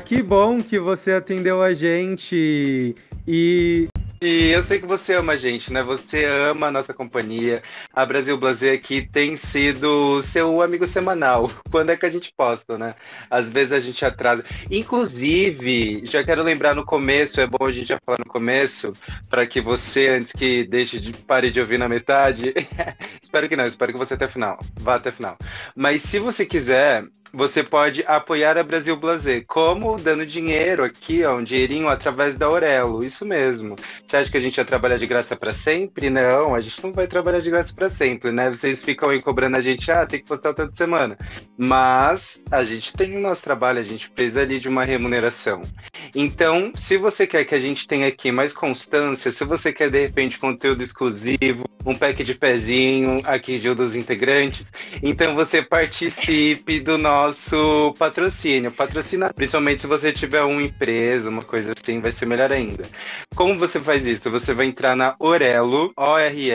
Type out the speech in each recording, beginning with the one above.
Que bom que você atendeu a gente. E e eu sei que você ama a gente, né? Você ama a nossa companhia. A Brasil Blazer aqui tem sido seu amigo semanal. Quando é que a gente posta, né? Às vezes a gente atrasa. Inclusive, já quero lembrar no começo, é bom a gente já falar no começo, para que você, antes que deixe de pare de ouvir na metade, espero que não, espero que você até o final. Vá até o final. Mas se você quiser, você pode apoiar a Brasil Blazer, como dando dinheiro aqui, ó, um dinheirinho através da Aurelo, isso mesmo. Você acha que a gente vai trabalhar de graça para sempre? Não, a gente não vai trabalhar de graça para sempre, né? Vocês ficam aí cobrando a gente, ah, tem que postar tanto semana. Mas a gente tem o nosso trabalho, a gente precisa ali de uma remuneração. Então, se você quer que a gente tenha aqui mais constância, se você quer de repente conteúdo exclusivo, um pack de pezinho aqui de um dos integrantes, então você participe do nosso nosso patrocínio. Patrocina, principalmente se você tiver uma empresa, uma coisa assim, vai ser melhor ainda. Como você faz isso? Você vai entrar na Orelo, O-R-E-L-O.cc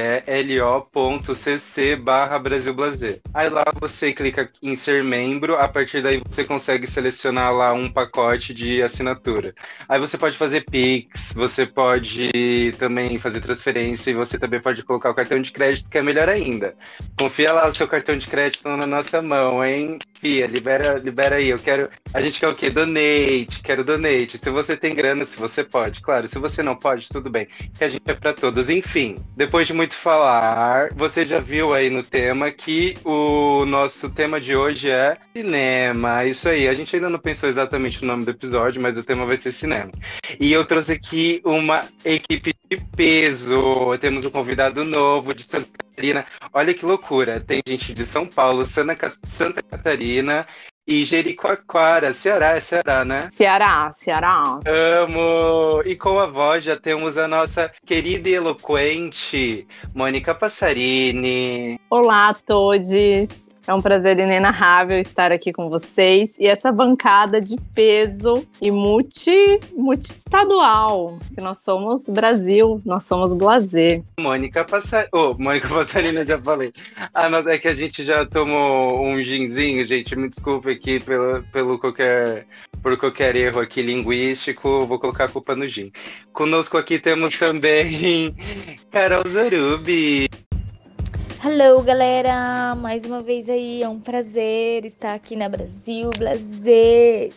barra Brasil Blazer. Aí lá você clica em ser membro, a partir daí você consegue selecionar lá um pacote de assinatura. Aí você pode fazer Pix, você pode também fazer transferência e você também pode colocar o cartão de crédito, que é melhor ainda. Confia lá o seu cartão de crédito na nossa mão, hein? Fia, libera, libera aí. Eu quero. A gente quer o quê? Donate, quero donate. Se você tem grana, se você pode. Claro, se você não pode, tudo bem. Que a gente é para todos. Enfim, depois de muito falar, você já viu aí no tema que o nosso tema de hoje é cinema. Isso aí. A gente ainda não pensou exatamente o nome do episódio, mas o tema vai ser cinema. E eu trouxe aqui uma equipe de peso. Temos um convidado novo de Santa Catarina. Olha que loucura. Tem gente de São Paulo, Santa, Santa Catarina e Jericoacoara, Ceará, é Ceará, né? Ceará, Ceará. Amo! E com a voz já temos a nossa querida e eloquente Mônica Passarini. Olá a todos! É um prazer inenarrável estar aqui com vocês e essa bancada de peso e multi, que nós somos Brasil, nós somos Blazer. Mônica Passarina, oh, Mônica Passarina, já falei. Ah, mas é que a gente já tomou um ginzinho, gente, me desculpe aqui pelo, pelo qualquer, por qualquer erro aqui linguístico, vou colocar a culpa no gin. Conosco aqui temos também Carol Zarubi. Hello, galera! Mais uma vez aí, é um prazer estar aqui na Brasil Blazer.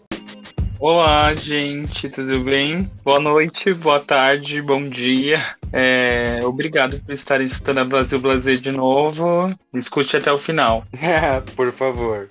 Olá, gente, tudo bem? Boa noite, boa tarde, bom dia. É, obrigado por estarem escutando a Brasil Blazer de novo. Escute até o final. por favor.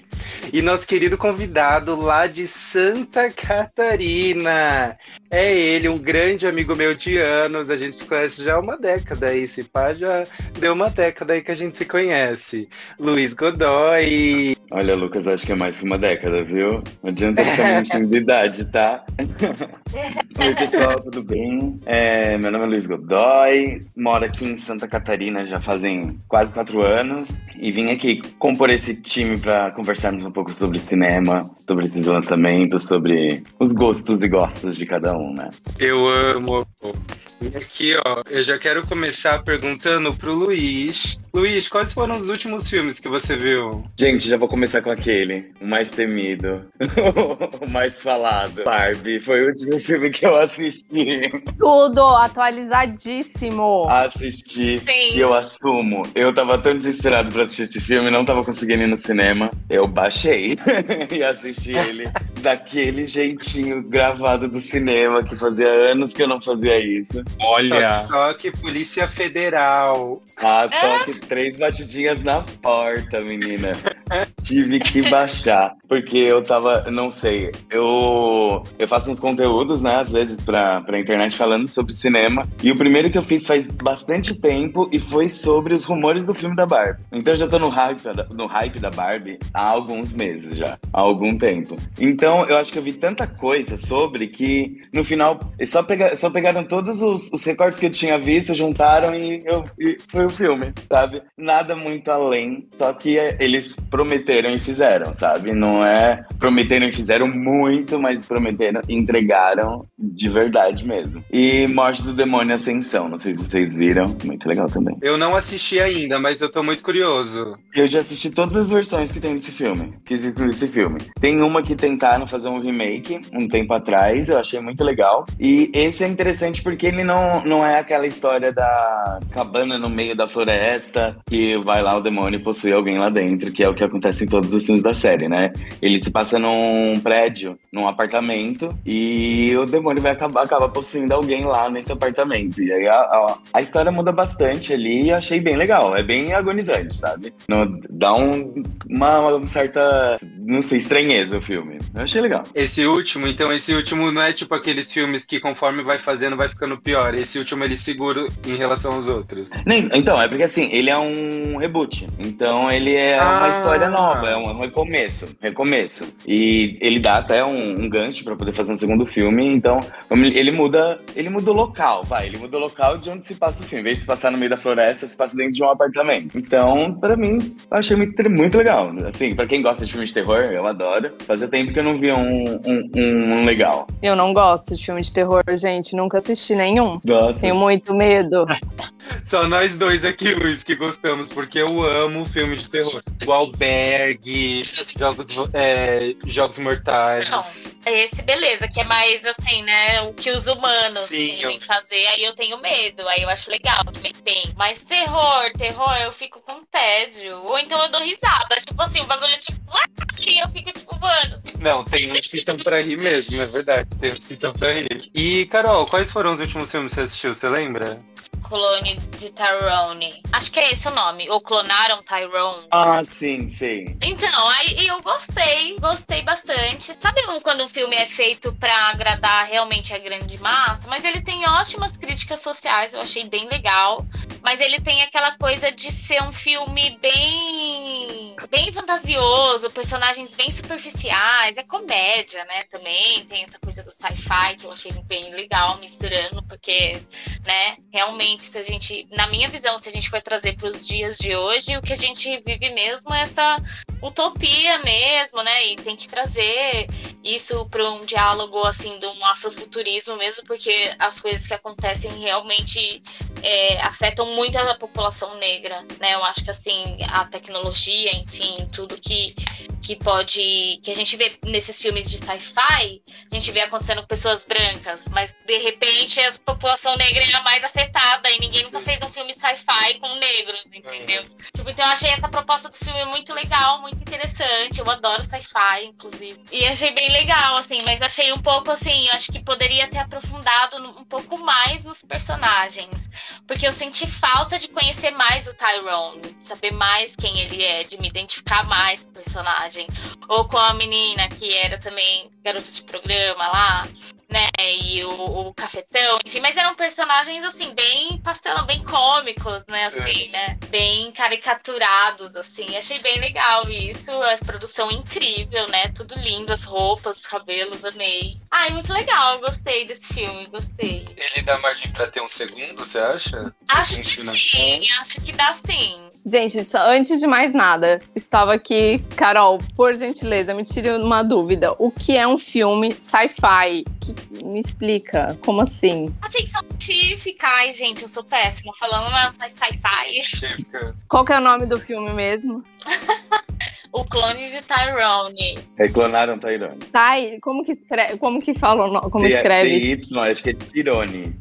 E nosso querido convidado lá de Santa Catarina. É ele, um grande amigo meu de anos. A gente se conhece já há uma década aí. Se pá, já deu uma década aí que a gente se conhece. Luiz Godoy. Olha, Lucas, acho que é mais que uma década, viu? Não adianta ficar mentindo de idade, tá? Oi, pessoal, tudo bem? É, meu nome é Luiz Godoy, moro aqui em Santa Catarina já fazem quase quatro anos e vim aqui compor esse time para conversarmos um pouco sobre cinema, sobre esses lançamentos, sobre os gostos e gostos de cada um, né? Eu amo. E aqui, ó, eu já quero começar perguntando pro Luiz. Luiz, quais foram os últimos filmes que você viu? Gente, já vou começar com aquele, o mais temido, o mais falado. Barbie, foi o último filme que eu assisti. Tudo atualizadíssimo. Assisti. Sim. E eu assumo. Eu tava tão desesperado pra assistir esse filme, não tava conseguindo ir no cinema. Eu baixei e assisti ele daquele jeitinho gravado do cinema, que fazia anos que eu não fazia isso. Olha! Toque, Polícia Federal. Ah, toque três batidinhas na porta, menina. Tive que baixar, porque eu tava, não sei, eu, eu faço uns conteúdos, né, às vezes pra, pra internet falando sobre cinema, e o primeiro que eu fiz faz bastante tempo e foi sobre os rumores do filme da Barbie. Então eu já tô no hype, no hype da Barbie há alguns meses já, há algum tempo. Então eu acho que eu vi tanta coisa sobre que no final só, pega, só pegaram todos os, os recortes que eu tinha visto, juntaram e, eu, e foi o filme, sabe? Sabe? Nada muito além, só que eles prometeram e fizeram, sabe? Não é prometeram e fizeram muito, mas prometeram e entregaram de verdade mesmo. E Morte do Demônio Ascensão, não sei se vocês viram, muito legal também. Eu não assisti ainda, mas eu tô muito curioso. Eu já assisti todas as versões que tem desse filme, que existem desse filme. Tem uma que tentaram fazer um remake um tempo atrás, eu achei muito legal. E esse é interessante porque ele não, não é aquela história da cabana no meio da floresta que vai lá o demônio e possui alguém lá dentro, que é o que acontece em todos os filmes da série, né? Ele se passa num prédio, num apartamento, e o demônio vai acabar, acaba possuindo alguém lá nesse apartamento. E aí a, a, a história muda bastante ali e eu achei bem legal. É bem agonizante, sabe? No, dá um, uma, uma certa, não sei, estranheza o filme. Eu achei legal. Esse último, então, esse último não é tipo aqueles filmes que conforme vai fazendo vai ficando pior. Esse último ele segura em relação aos outros. Nem, então, é porque assim, ele é um reboot. Então ele é Ah. uma história nova, é um, é um recomeço. Recomeço. E ele dá até um, um gancho pra poder fazer um segundo filme. Então, ele muda. Ele muda o local, vai. Ele muda o local de onde se passa o filme. Em vez de se passar no meio da floresta, se passa dentro de um apartamento. Então, pra mim, eu achei muito, muito legal. Assim, pra quem gosta de filme de terror, eu adoro. Fazia tempo que eu não via um, um, um- um legal. Eu não gosto de filme de terror, gente. Nunca assisti nenhum. Nossa. Tenho muito medo. Só nós dois aqui, Luiz, que gostamos, porque eu amo filme de terror. O Albergue, Jogos, é, Jogos Mortais. Não, esse beleza, que é mais assim, né? O que os humanos Sim, querem fazer, aí eu tenho medo, aí eu acho legal bem. Mas terror, terror, eu fico com tédio. Ou então eu dou risada. Tipo assim, o bagulho tipo, "Ah!" e eu fico tipo, mano. Não, tem uns que estão pra rir mesmo, é verdade. Tem uns que estão pra rir. E, Carol, quais foram os últimos filmes que você assistiu? Você lembra? Clone de Tyrone. Acho que é esse o nome. Ou clonaram Tyrone. Ah, sim, sim. Então, aí eu gostei, gostei bastante. Sabe quando um filme é feito pra agradar realmente a grande massa? Mas ele tem ótimas críticas sociais, eu achei bem legal. Mas ele tem aquela coisa de ser um filme bem bem fantasioso, personagens bem superficiais, é comédia, né? Também tem essa coisa do sci-fi que eu achei bem legal misturando, porque, né, realmente se a gente, na minha visão, se a gente for trazer para os dias de hoje, o que a gente vive mesmo é essa utopia mesmo, né? E tem que trazer isso para um diálogo assim de um afrofuturismo mesmo, porque as coisas que acontecem realmente é, afetam muito a população negra, né? Eu acho que assim a tecnologia, enfim, tudo que que pode que a gente vê nesses filmes de sci-fi, a gente vê acontecendo com pessoas brancas, mas de repente a população negra é a mais afetada e ninguém nunca fez um filme sci-fi com negros, entendeu? Tipo, então eu achei essa proposta do filme muito legal, muito interessante. Eu adoro sci-fi, inclusive. E achei bem legal, assim, mas achei um pouco assim, eu acho que poderia ter aprofundado um pouco mais nos personagens. Porque eu senti falta de conhecer mais o Tyrone, de saber mais quem ele é, de me identificar mais com o personagem. Ou com a menina que era também garota de programa lá, né? E o, o cafetão, enfim, mas eram personagens assim, bem pastelão, bem cômicos, né? Assim, né? Bem caricaturados, assim. Achei bem legal isso. A produção incrível, né? Tudo lindo, as roupas, os cabelos, amei. Ai, muito legal, gostei desse filme, gostei. Ele dá margem pra ter um segundo, você acha? Acho que Funciona. sim, acho que dá sim. Gente, só antes de mais nada, estava aqui, Carol, por gentileza, me tire uma dúvida. O que é um filme sci-fi? Que- Me explica, como assim? A ficção científica, ai, gente, eu sou péssima falando uma sci-fi. Qual que é o nome do filme mesmo? O clone de Tyrone. Reclonaram Tyrone. Tai, como que escreve? Como que fala o nome? Como T- escreve? TY, acho que é Tyrone.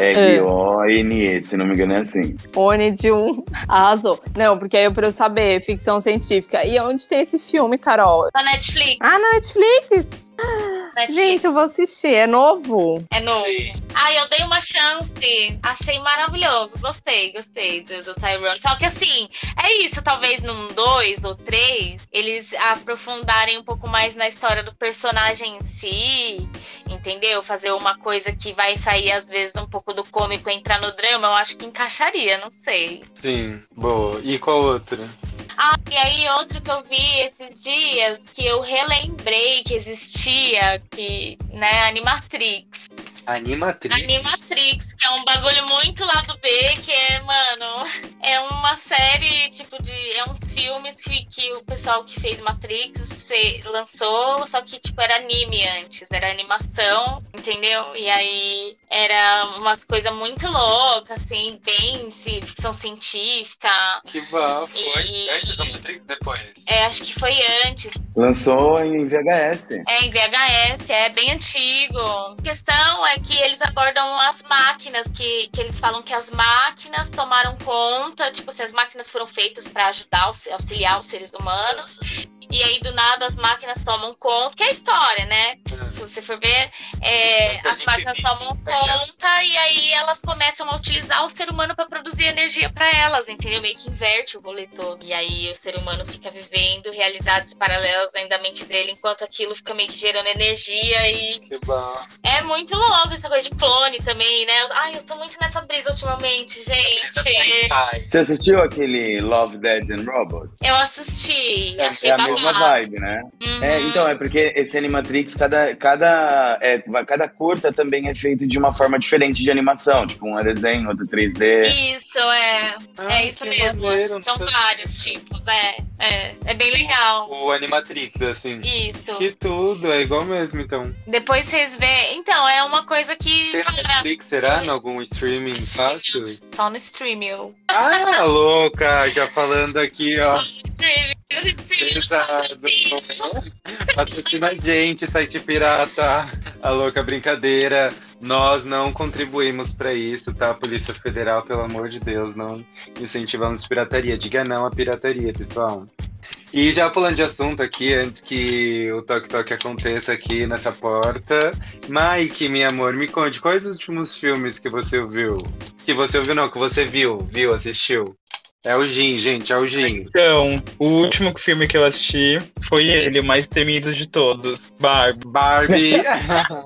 T-Y-R-O-N-E, se não me engano é assim. One de um. Arrasou. Não, porque aí eu pra eu saber, ficção científica. E onde tem esse filme, Carol? Da Netflix. Ah, na Netflix? Netflix. Gente, eu vou assistir. É novo? É novo. Sim. Ai, eu dei uma chance. Achei maravilhoso. Gostei, gostei do, do Tyrone. Só que assim, é isso. Talvez num dois ou três, eles aprofundarem um pouco mais na história do personagem em si. Entendeu? Fazer uma coisa que vai sair, às vezes, um pouco do cômico e entrar no drama, eu acho que encaixaria, não sei. Sim, boa. E qual outro? Ah, e aí outro que eu vi esses dias, que eu relembrei que existia, que, né, Animatrix. Animatrix? Animatrix, que é um bagulho muito lado B, que é, mano, é uma série, tipo, de. É uns filmes que, que o pessoal que fez Matrix lançou, só que, tipo, era anime antes, era animação, entendeu? E aí era umas coisas muito loucas, assim, bem ficção científica. Que bafo. E- Matrix, depois. É, acho que foi antes. Lançou em VHS. É em VHS, é bem antigo. A questão é que eles abordam as máquinas, que, que eles falam que as máquinas tomaram conta, tipo, se as máquinas foram feitas para ajudar, auxiliar os seres humanos. E aí, do nada, as máquinas tomam conta, que é a história, né? Se você for ver, é, Tanta as máquinas tomam né? conta e aí elas começam a utilizar o ser humano para produzir energia para elas, entendeu? Meio que inverte o rolê todo. E aí o ser humano fica vivendo realidades paralelas ainda da mente dele, enquanto aquilo fica meio que gerando energia e Que bafo. é muito louco essa coisa de clone também, né? Ai, eu tô muito nessa brisa ultimamente, gente. Ai, Você assistiu aquele Love, Dead and Robots? Eu assisti, É- achei É a mesma vibe, né? Uhum. É, então, é porque esse Animatrix, cada, cada, é, cada curta também é feito de uma forma diferente de animação. Tipo, um é desenho, outro 3D. Isso, é. ai, é isso mesmo. maneiro, São vários tipos, é. É, é bem legal. O Animatrix, assim. Isso. Que tudo, é igual mesmo, então. Depois vocês veem. Então, é uma coisa que. Tem cara, Netflix, será? Em algum streaming fácil? Só no stream, eu. Ah, louca! Já falando aqui, ó. Stream, stream, Pesado. Patrocina a gente, site pirata. A louca brincadeira. Nós não contribuímos pra isso, tá? Polícia Federal, pelo amor de Deus, não incentivamos pirataria. Diga não à pirataria, pessoal. E já pulando de assunto aqui, antes que o Toque Toque aconteça aqui nessa porta. Mike, meu amor, me conte, quais os últimos filmes que você ouviu? Que você ouviu, não, que você viu, viu, assistiu? É o Gin, gente, é o Gin. Então, o último filme que eu assisti foi ele, o mais temido de todos, Barbie. Barbie.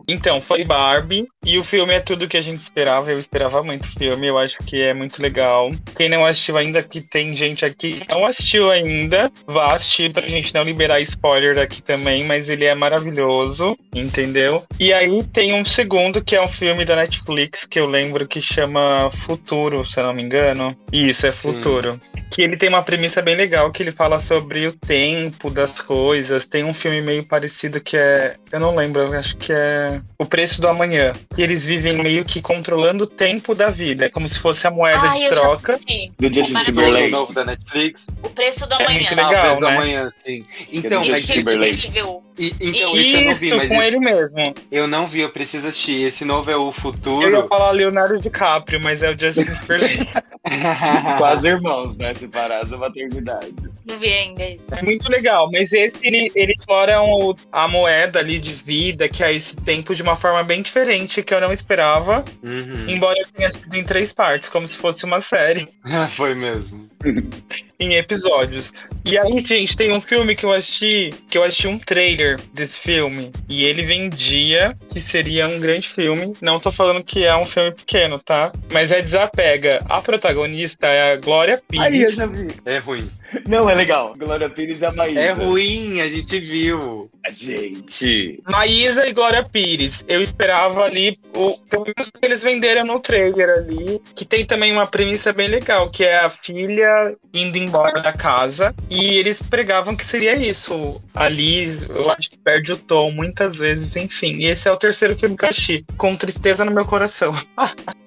Então, foi Barbie, e o filme é tudo que a gente esperava, eu esperava muito o filme, eu acho que é muito legal. Quem não assistiu ainda, que tem gente aqui que não assistiu ainda, vá assistir pra gente não liberar spoiler aqui também, mas ele é maravilhoso, entendeu? E aí tem um segundo, que é um filme da Netflix, que eu lembro que chama Futuro, se eu não me engano. Isso, é Futuro. Que ele tem uma premissa bem legal, que ele fala sobre o tempo das coisas. Tem um filme meio parecido que é. Eu não lembro, eu acho que é O Preço do Amanhã. Que eles vivem meio que controlando o tempo da vida. É como se fosse a moeda Ai, de troca. Do Justin Timberlake. novo da Netflix. O preço do É amanhã. muito Ah, o legal, Preço né? Manhã, sim. Então, Justin mas, Isso, Timberlake. incrível. e- então isso, eu não vi, mas com esse- ele mesmo. eu não vi, eu preciso assistir. Esse novo é o Eu ia Futuro. falar Leonardo DiCaprio, mas é o Justin Timberlake. Quase irmãos, né? Separados da maternidade. Não vi ainda. É muito legal, mas esse ele, ele explora o- a moeda ali de vida, que é esse tempo, de uma forma bem diferente, que eu não esperava. Uhum. Embora eu tenha sido em três partes, como se fosse uma série, Foi mesmo. em episódios. E aí, gente, tem um filme que eu assisti, que eu assisti um trailer desse filme, e ele vendia que seria um grande filme. Não tô falando que é um filme pequeno, tá? Mas é Desapega. A protagonista é a Glória Aí, eu Pires. já vi. É ruim. Não, é legal. Glória Pires e a Maísa. É ruim, a gente viu. Gente. Maísa e Glória Pires. Eu esperava ali, o, pelo menos que eles venderam no trailer ali, que tem também uma premissa bem legal, que é a filha indo embora da casa. E eles pregavam que seria isso. Ali, eu acho que perde o tom muitas vezes, enfim. E esse é o terceiro filme que eu assisti, com tristeza no meu coração.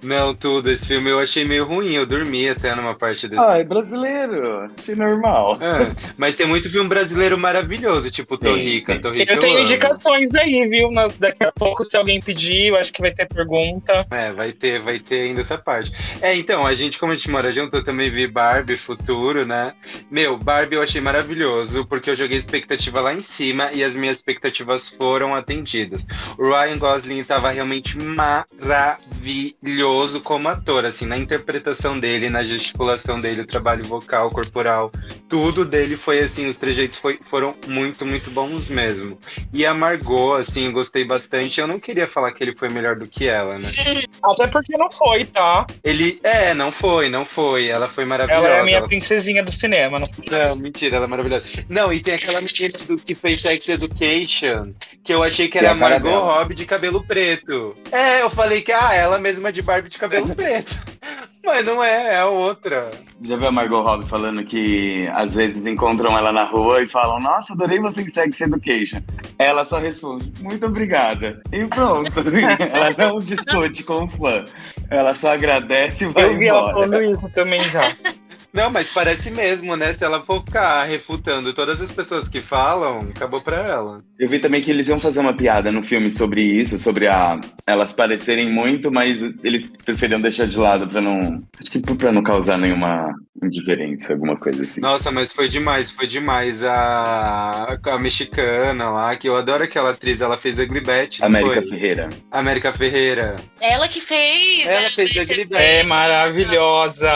Não, tudo. Esse filme eu achei meio ruim. Eu dormi até numa parte desse. Ah, é brasileiro. Achei normal. Ah, mas tem muito filme brasileiro maravilhoso, tipo Torrica. tem. Torrica Eu tenho amo. indicações aí, viu? Nas- daqui a pouco, se alguém pedir, eu acho que vai ter pergunta. É, vai ter, vai ter ainda essa parte. É, então, a gente, como a gente mora junto, eu também vi Barbie Futuro, né? Meu, Barbie eu achei maravilhoso, porque eu joguei expectativa lá em cima e as minhas expectativas foram atendidas. O Ryan Gosling estava realmente maravilhoso como ator, assim, na interpretação dele, na gesticulação dele, o trabalho vocal, corporal, tudo dele foi assim, os trejeitos foi- foram muito, muito bons mesmo. E a Margot, assim, gostei bastante. Eu não queria falar que ele foi melhor do que ela, né? Até porque não foi, tá? Ele. É, não foi, não foi. Ela foi maravilhosa. Ela é a minha Ela- princesinha do cinema. Não... Não, mentira, ela é maravilhosa. Não, e tem aquela menina do, que fez Sex Education, Que eu achei que Que era é a Margot dela. Robbie de cabelo preto. É, eu falei que ah, ela mesma de Barbie de cabelo preto. Mas não é, é a outra. Já viu a Margot Robbie falando que às vezes encontram ela na rua e falam: Nossa, adorei você em Sex Education. Ela só responde: Muito obrigada. E pronto. ela não discute com o fã. Ela só agradece e vai Eu vi ela embora. falando isso também já. Não, mas parece mesmo, né? Se ela for ficar refutando todas as pessoas que falam, acabou pra ela. Eu vi também que eles iam fazer uma piada no filme sobre isso, sobre a elas parecerem muito, mas eles preferiam deixar de lado pra não. Acho que pra não causar nenhuma indiferença, alguma coisa assim. Nossa, mas foi demais, foi demais. A, a mexicana lá, que eu adoro aquela atriz, ela fez a Glibete. América foi? Ferreira. América Ferreira. Ela que fez. Ela né, fez a Glibete. É maravilhosa.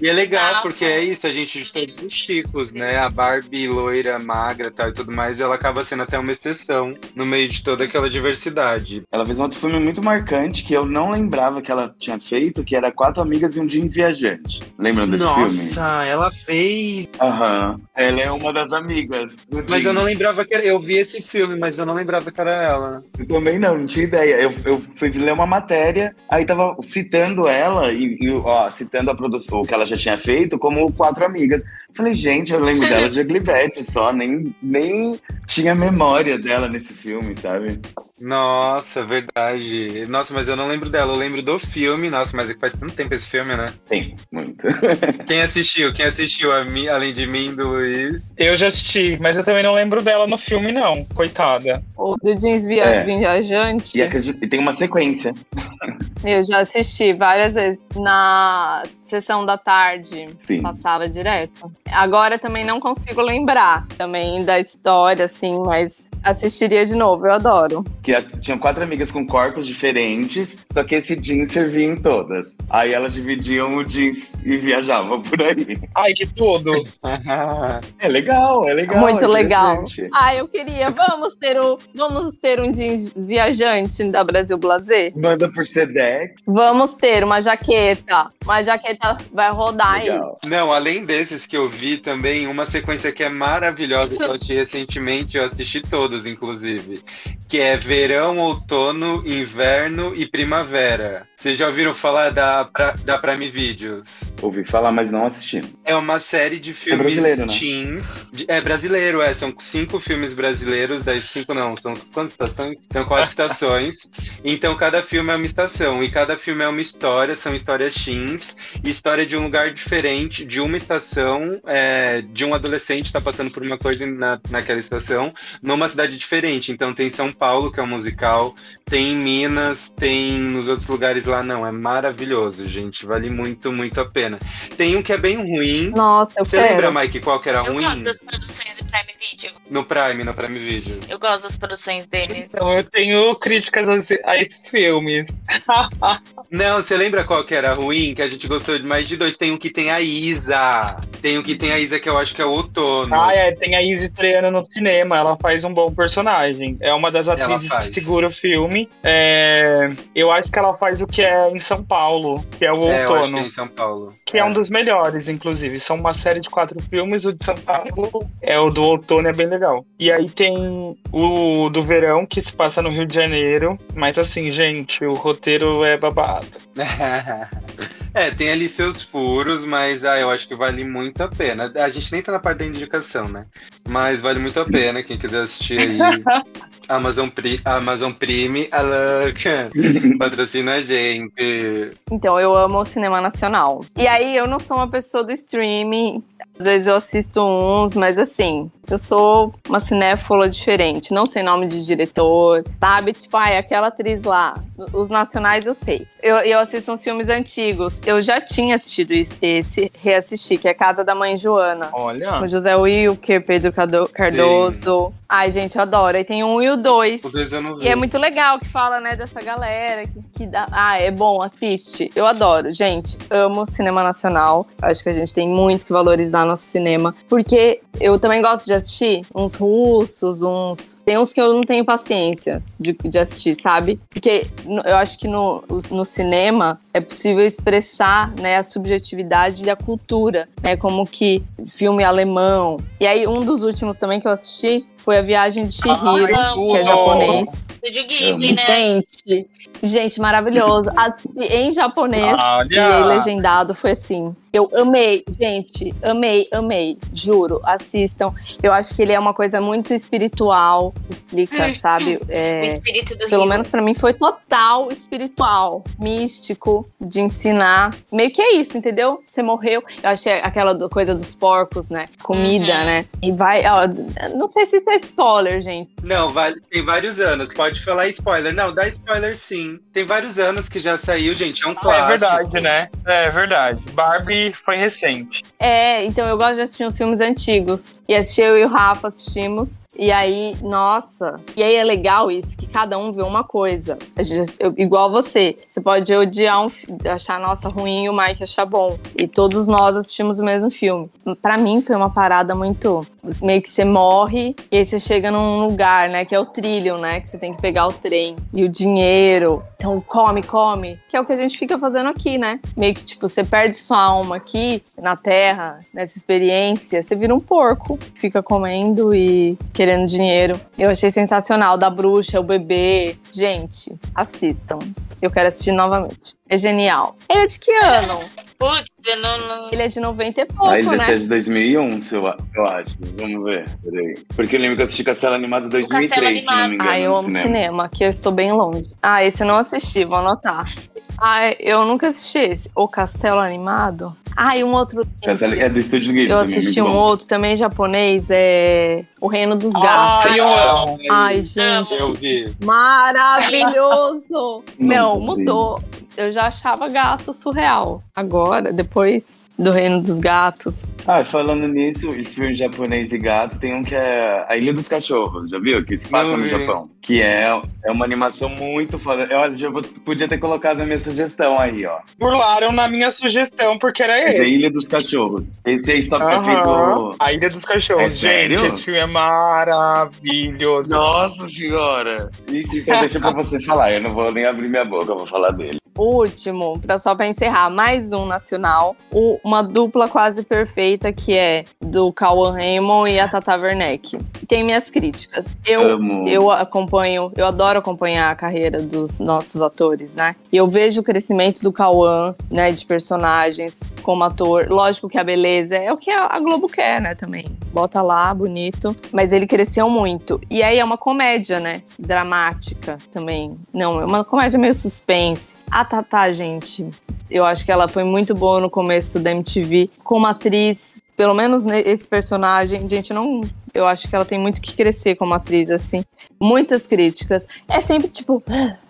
E é legal, Ah, porque é isso, a gente de todos os chicos, né? A Barbie loira, magra tal, e tudo mais, ela acaba sendo até uma exceção no meio de toda aquela diversidade. Ela fez um outro filme muito marcante que eu não lembrava que ela tinha feito, que era Quatro Amigas e um Jeans Viajante. Lembram desse Nossa, filme? ela fez. Aham. Ela é uma das amigas do Mas eu Jeans. não lembrava que era. Eu vi esse filme, mas eu não lembrava que era ela. Eu também não, não tinha ideia. Eu, eu fui ler uma matéria, aí tava citando ela, e, e, ó, citando a produção, o que ela já tinha feito, como Quatro Amigas. Falei, gente, eu lembro dela de Aglivete só, nem, nem tinha memória dela nesse filme, sabe? Nossa, verdade. Nossa, mas eu não lembro dela. Eu lembro do filme. Nossa, mas é que faz tanto tempo esse filme, né? Tem, muito. Quem assistiu? Quem assistiu a mim, além de mim, do Luiz? Eu já assisti, mas eu também não lembro dela no filme, não. Coitada. O do Jeans Via- É. Viajante. E, acredito, e tem uma sequência. Eu já assisti várias vezes na sessão da tarde. Sim. Passava direto. Agora também não consigo lembrar também da história, assim, mas assistiria de novo, eu adoro. Que a- tinham quatro amigas com corpos diferentes, só que esse jeans servia em todas. Aí elas dividiam o jeans e viajavam por aí. Ai, que tudo. É legal, é legal. Muito é legal. Ah, eu queria. Vamos ter, o, vamos ter um jeans viajante da Brasil Blazer? Manda por Sedex. Vamos ter uma jaqueta. Uma jaqueta vai rodar aí. Não, além desses que eu vi também, uma sequência que é maravilhosa que eu assisti recentemente, eu assisti todos, inclusive. Que é verão, outono, inverno e primavera. Vocês já ouviram falar da, pra- da Prime Videos? Ouvi falar, mas não assisti. É uma série de filmes brasileiro, né? teens. de- é brasileiro, é. São cinco filmes brasileiros, das cinco não, são quantas estações? São quatro estações. Então cada filme é uma estação. E cada filme é uma história, são histórias teens. E história de um lugar diferente, de uma estação, é, de um adolescente tá passando por uma coisa na, naquela estação, numa cidade diferente. Então tem São Paulo, que é um musical, tem em Minas, tem nos outros lugares lá, não. É maravilhoso, gente. Vale muito, muito a pena. Tem um que é bem ruim. Nossa, eu Você quero. lembra, Mike, qual que era Eu ruim? gosto das produções do Prime Video. No Prime, no Prime Video. Eu gosto das produções deles. Então eu tenho críticas a, esse- a esses filmes. Não, você lembra qual que era ruim? Que a gente gostou de mais de dois. Tem um que tem a Isa. Tem um que tem a Isa que eu acho que é o Outono. Ah, é, tem a Izzy estreando no cinema, ela faz um bom personagem. É uma das atrizes que segura o filme. É, eu acho que ela faz o que é em São Paulo, que é o É, eu acho que é Outono. em São Paulo. Que é um dos melhores, inclusive. São uma série de quatro filmes. O de São Paulo é o do outono, é bem legal. E aí tem o do verão, que se passa no Rio de Janeiro. Mas assim, gente, o roteiro é babado. é, tem ali seus furos, mas ah, eu acho que vale muito a pena. A gente nem tá na parte da indicação, né? Mas vale muito a pena, quem quiser assistir aí. Amazon, Pri Amazon Prime, a louca, patrocina a gente. Então, eu amo o cinema nacional. E aí, eu não sou uma pessoa do streaming. Às vezes eu assisto uns, mas assim, eu sou uma cinéfila diferente. Não sei nome de diretor, sabe? Tipo, ai, aquela atriz lá. Os nacionais eu sei. Eu, eu assisto uns filmes antigos. Eu já tinha assistido is- esse, reassisti, que é Casa da Mãe Joana. Olha. Com José Wilker, Pedro Cado- Cardoso. Ai, gente, eu adoro. Aí tem um e o dois. O dois eu não vi. E é muito legal que fala, né, dessa galera que, que dá. Ah, é bom, assiste. Eu adoro, gente. Amo cinema nacional. Acho que a gente tem muito que valorizar nosso cinema. Porque eu também gosto de assistir uns russos, uns. Tem uns que eu não tenho paciência de, de assistir, sabe? Porque eu acho que no, no cinema é possível expressar né, a subjetividade da cultura, né? Como que filme alemão. E aí, um dos últimos também que eu assisti foi A Viagem de Chihiro, Ai, que é japonês. Estúdio Ghibli, né? Gente, gente, maravilhoso. Assisti em japonês e Olha! legendado foi assim. Eu amei, gente, amei, amei, juro, assistam. Eu acho que ele é uma coisa muito espiritual, explica, Hum. sabe? O É, espírito do pelo Rio. menos pra mim foi total espiritual, místico, de ensinar. Meio que é isso, entendeu? Você morreu. Eu achei aquela do- coisa dos porcos, né? Comida, Uhum. né? E vai, ó, não sei se isso é spoiler, gente. Não, vale, tem vários anos. Pode falar spoiler. Não, dá spoiler sim. Tem vários anos que já saiu, gente. É um Ah, clássico. é verdade, né? É verdade. Barbie foi recente. É, então eu gosto de assistir uns filmes antigos. E assisti eu e o Rafa assistimos. E aí, nossa. E aí é legal isso, que cada um vê uma coisa. Gente- eu- igual você. Você pode odiar um achar, nossa, ruim e o Mike achar bom. E todos nós assistimos o mesmo filme. Pra mim foi uma parada muito. Meio que você morre e aí você chega num lugar, né? Que é o trilho, né? Que você tem que pegar o trem. E o dinheiro. Então come, come. Que é o que a gente fica fazendo aqui, né? Meio que, tipo, você perde sua alma aqui na Terra, nessa experiência, você vira um porco, fica comendo e querendo dinheiro. Eu achei sensacional. Da bruxa, o bebê. Gente, assistam. Eu quero assistir novamente. É genial. Ele é de que ano? Putz, eu não, não- Ele é de 90 e pouco, Ah, ele deve né? ser de 2001, se eu, eu acho. Vamos ver. Peraí. Porque eu lembro que eu assisti Castelo Animado em 2003, se não me Castelo engano. Ah, eu amo cinema. que eu estou bem longe. Ah, esse eu não assisti, vou anotar. Ah, eu nunca assisti esse. O Castelo Animado? Ah, e um outro. É do Estúdio Ghibli Eu também, assisti um bom. outro também japonês, é O Reino dos Ai, Gatos. eu amo. Ai, gente, Eu vi. maravilhoso! Não, vi. mudou. Eu já achava gato surreal. Agora, depois do Reino dos Gatos. Ah, falando nisso, em filme japonês e gato, tem um que é A Ilha dos Cachorros, já viu? Que se passa Não no. Japão. Que é, é uma animação muito foda. Olha, já vou- podia ter colocado a minha sugestão aí, ó. Burlaram na minha sugestão, porque era Esse é ele. Ilha dos Cachorros. Esse é Aham. feito. A Ilha dos Cachorros. É sério? Gente, esse filme é maravilhoso. Nossa senhora! Ixi, então deixa pra você falar, eu não vou nem abrir minha boca, eu vou falar dele. Último, pra, só pra encerrar, mais um nacional. O- uma dupla quase perfeita que é do Cauan Raymond e a Tata Werneck. Tem minhas críticas. Eu Amo. Eu acompanho, eu adoro acompanhar a carreira dos nossos atores, né? E eu vejo o crescimento do Cauã, né, de personagens como ator. Lógico que a beleza é o que a a Globo quer, né, também. Bota lá, bonito. Mas ele cresceu muito. E aí é uma comédia, né? Dramática também. Não, é uma comédia meio suspense. A Tatá, gente, eu acho que ela foi muito boa no começo da MTV. Como atriz, pelo menos esse personagem, gente, não. Eu acho que ela tem muito que crescer como atriz, assim. Muitas críticas. É sempre, tipo,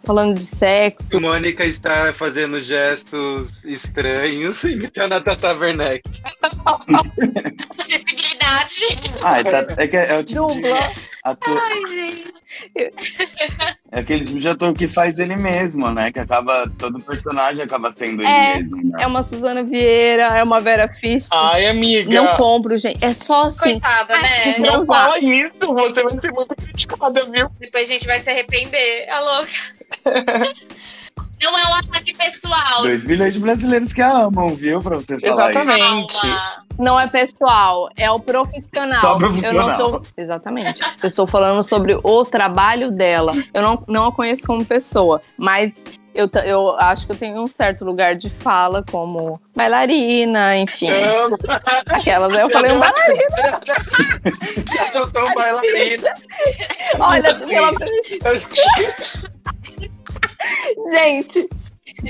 falando de sexo. Mônica está fazendo gestos estranhos, imitando a Tata Werneck. Acessibilidade. Ah, é, tá- é que é, é o tipo de Dubla. ator. Ai, gente. É aquele tipo de ator que faz ele mesmo, né? Que acaba. Todo personagem acaba sendo É, ele mesmo, né? É uma Suzana Vieira, é uma Vera Fischer. Ai, amiga. Não compro, gente. É só assim. Coitada, né? Não Não usar. fala isso, você vai ser muito criticada, viu? Depois a gente vai se arrepender. A louca. Não é um ataque pessoal. 2 milhões de brasileiros que a amam, viu? Pra você falar Exatamente. Calma. Não é pessoal, é o profissional. Só profissional. Eu não tô... Exatamente. Eu estou falando sobre o trabalho dela. Eu não, não a conheço como pessoa, mas eu, eu acho que eu tenho um certo lugar de fala como bailarina, enfim. Aquelas, eu falei um bailarina. Eu sou um bailarina. Olha, pela... Gente,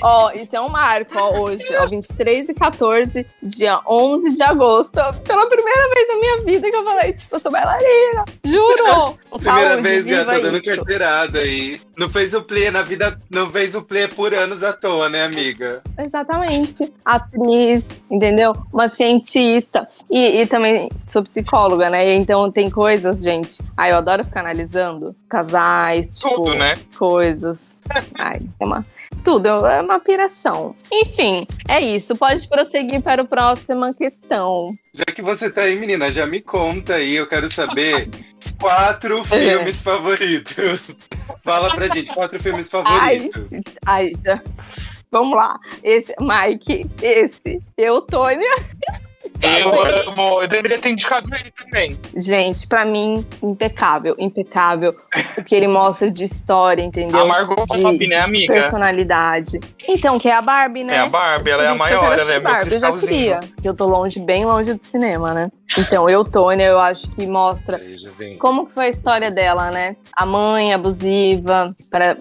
ó, isso é um marco, ó, hoje, ó, 23 e 14, dia 11 de agosto, pela primeira vez na minha vida que eu falei, tipo, eu sou bailarina, juro! Primeira Saúde, vez viva ela tá dando isso. carteirada aí. Não fez o play na vida, não fez o play por anos à toa, né, amiga? Exatamente. Atriz, entendeu? Uma cientista. E, e também sou psicóloga, né? Então tem coisas, gente. Ai, eu adoro ficar analisando casais, tipo, Tudo, né? coisas. Ai, é uma. Tudo, é uma piração. Enfim, é isso. Pode prosseguir para a próxima questão. Já que você tá aí, menina, já me conta aí, eu quero saber quatro É. filmes favoritos. Fala pra gente, quatro filmes Ai, favoritos. ai, já. Vamos lá. Esse, Mike, esse, Eutônia. Eu amo, eu deveria ter indicado ele também. Gente, pra mim, impecável, impecável. O que ele mostra de história, entendeu? A Margot de, Robbie, né, de amiga? personalidade. Então, que é a Barbie, né? É a Barbie, ela é a eu maior, ela é meu Barbie. Eu já queria, que eu tô longe, bem longe do cinema, né? Então, Eutônia, eu acho que mostra como que foi a história dela, né? A mãe abusiva, pra...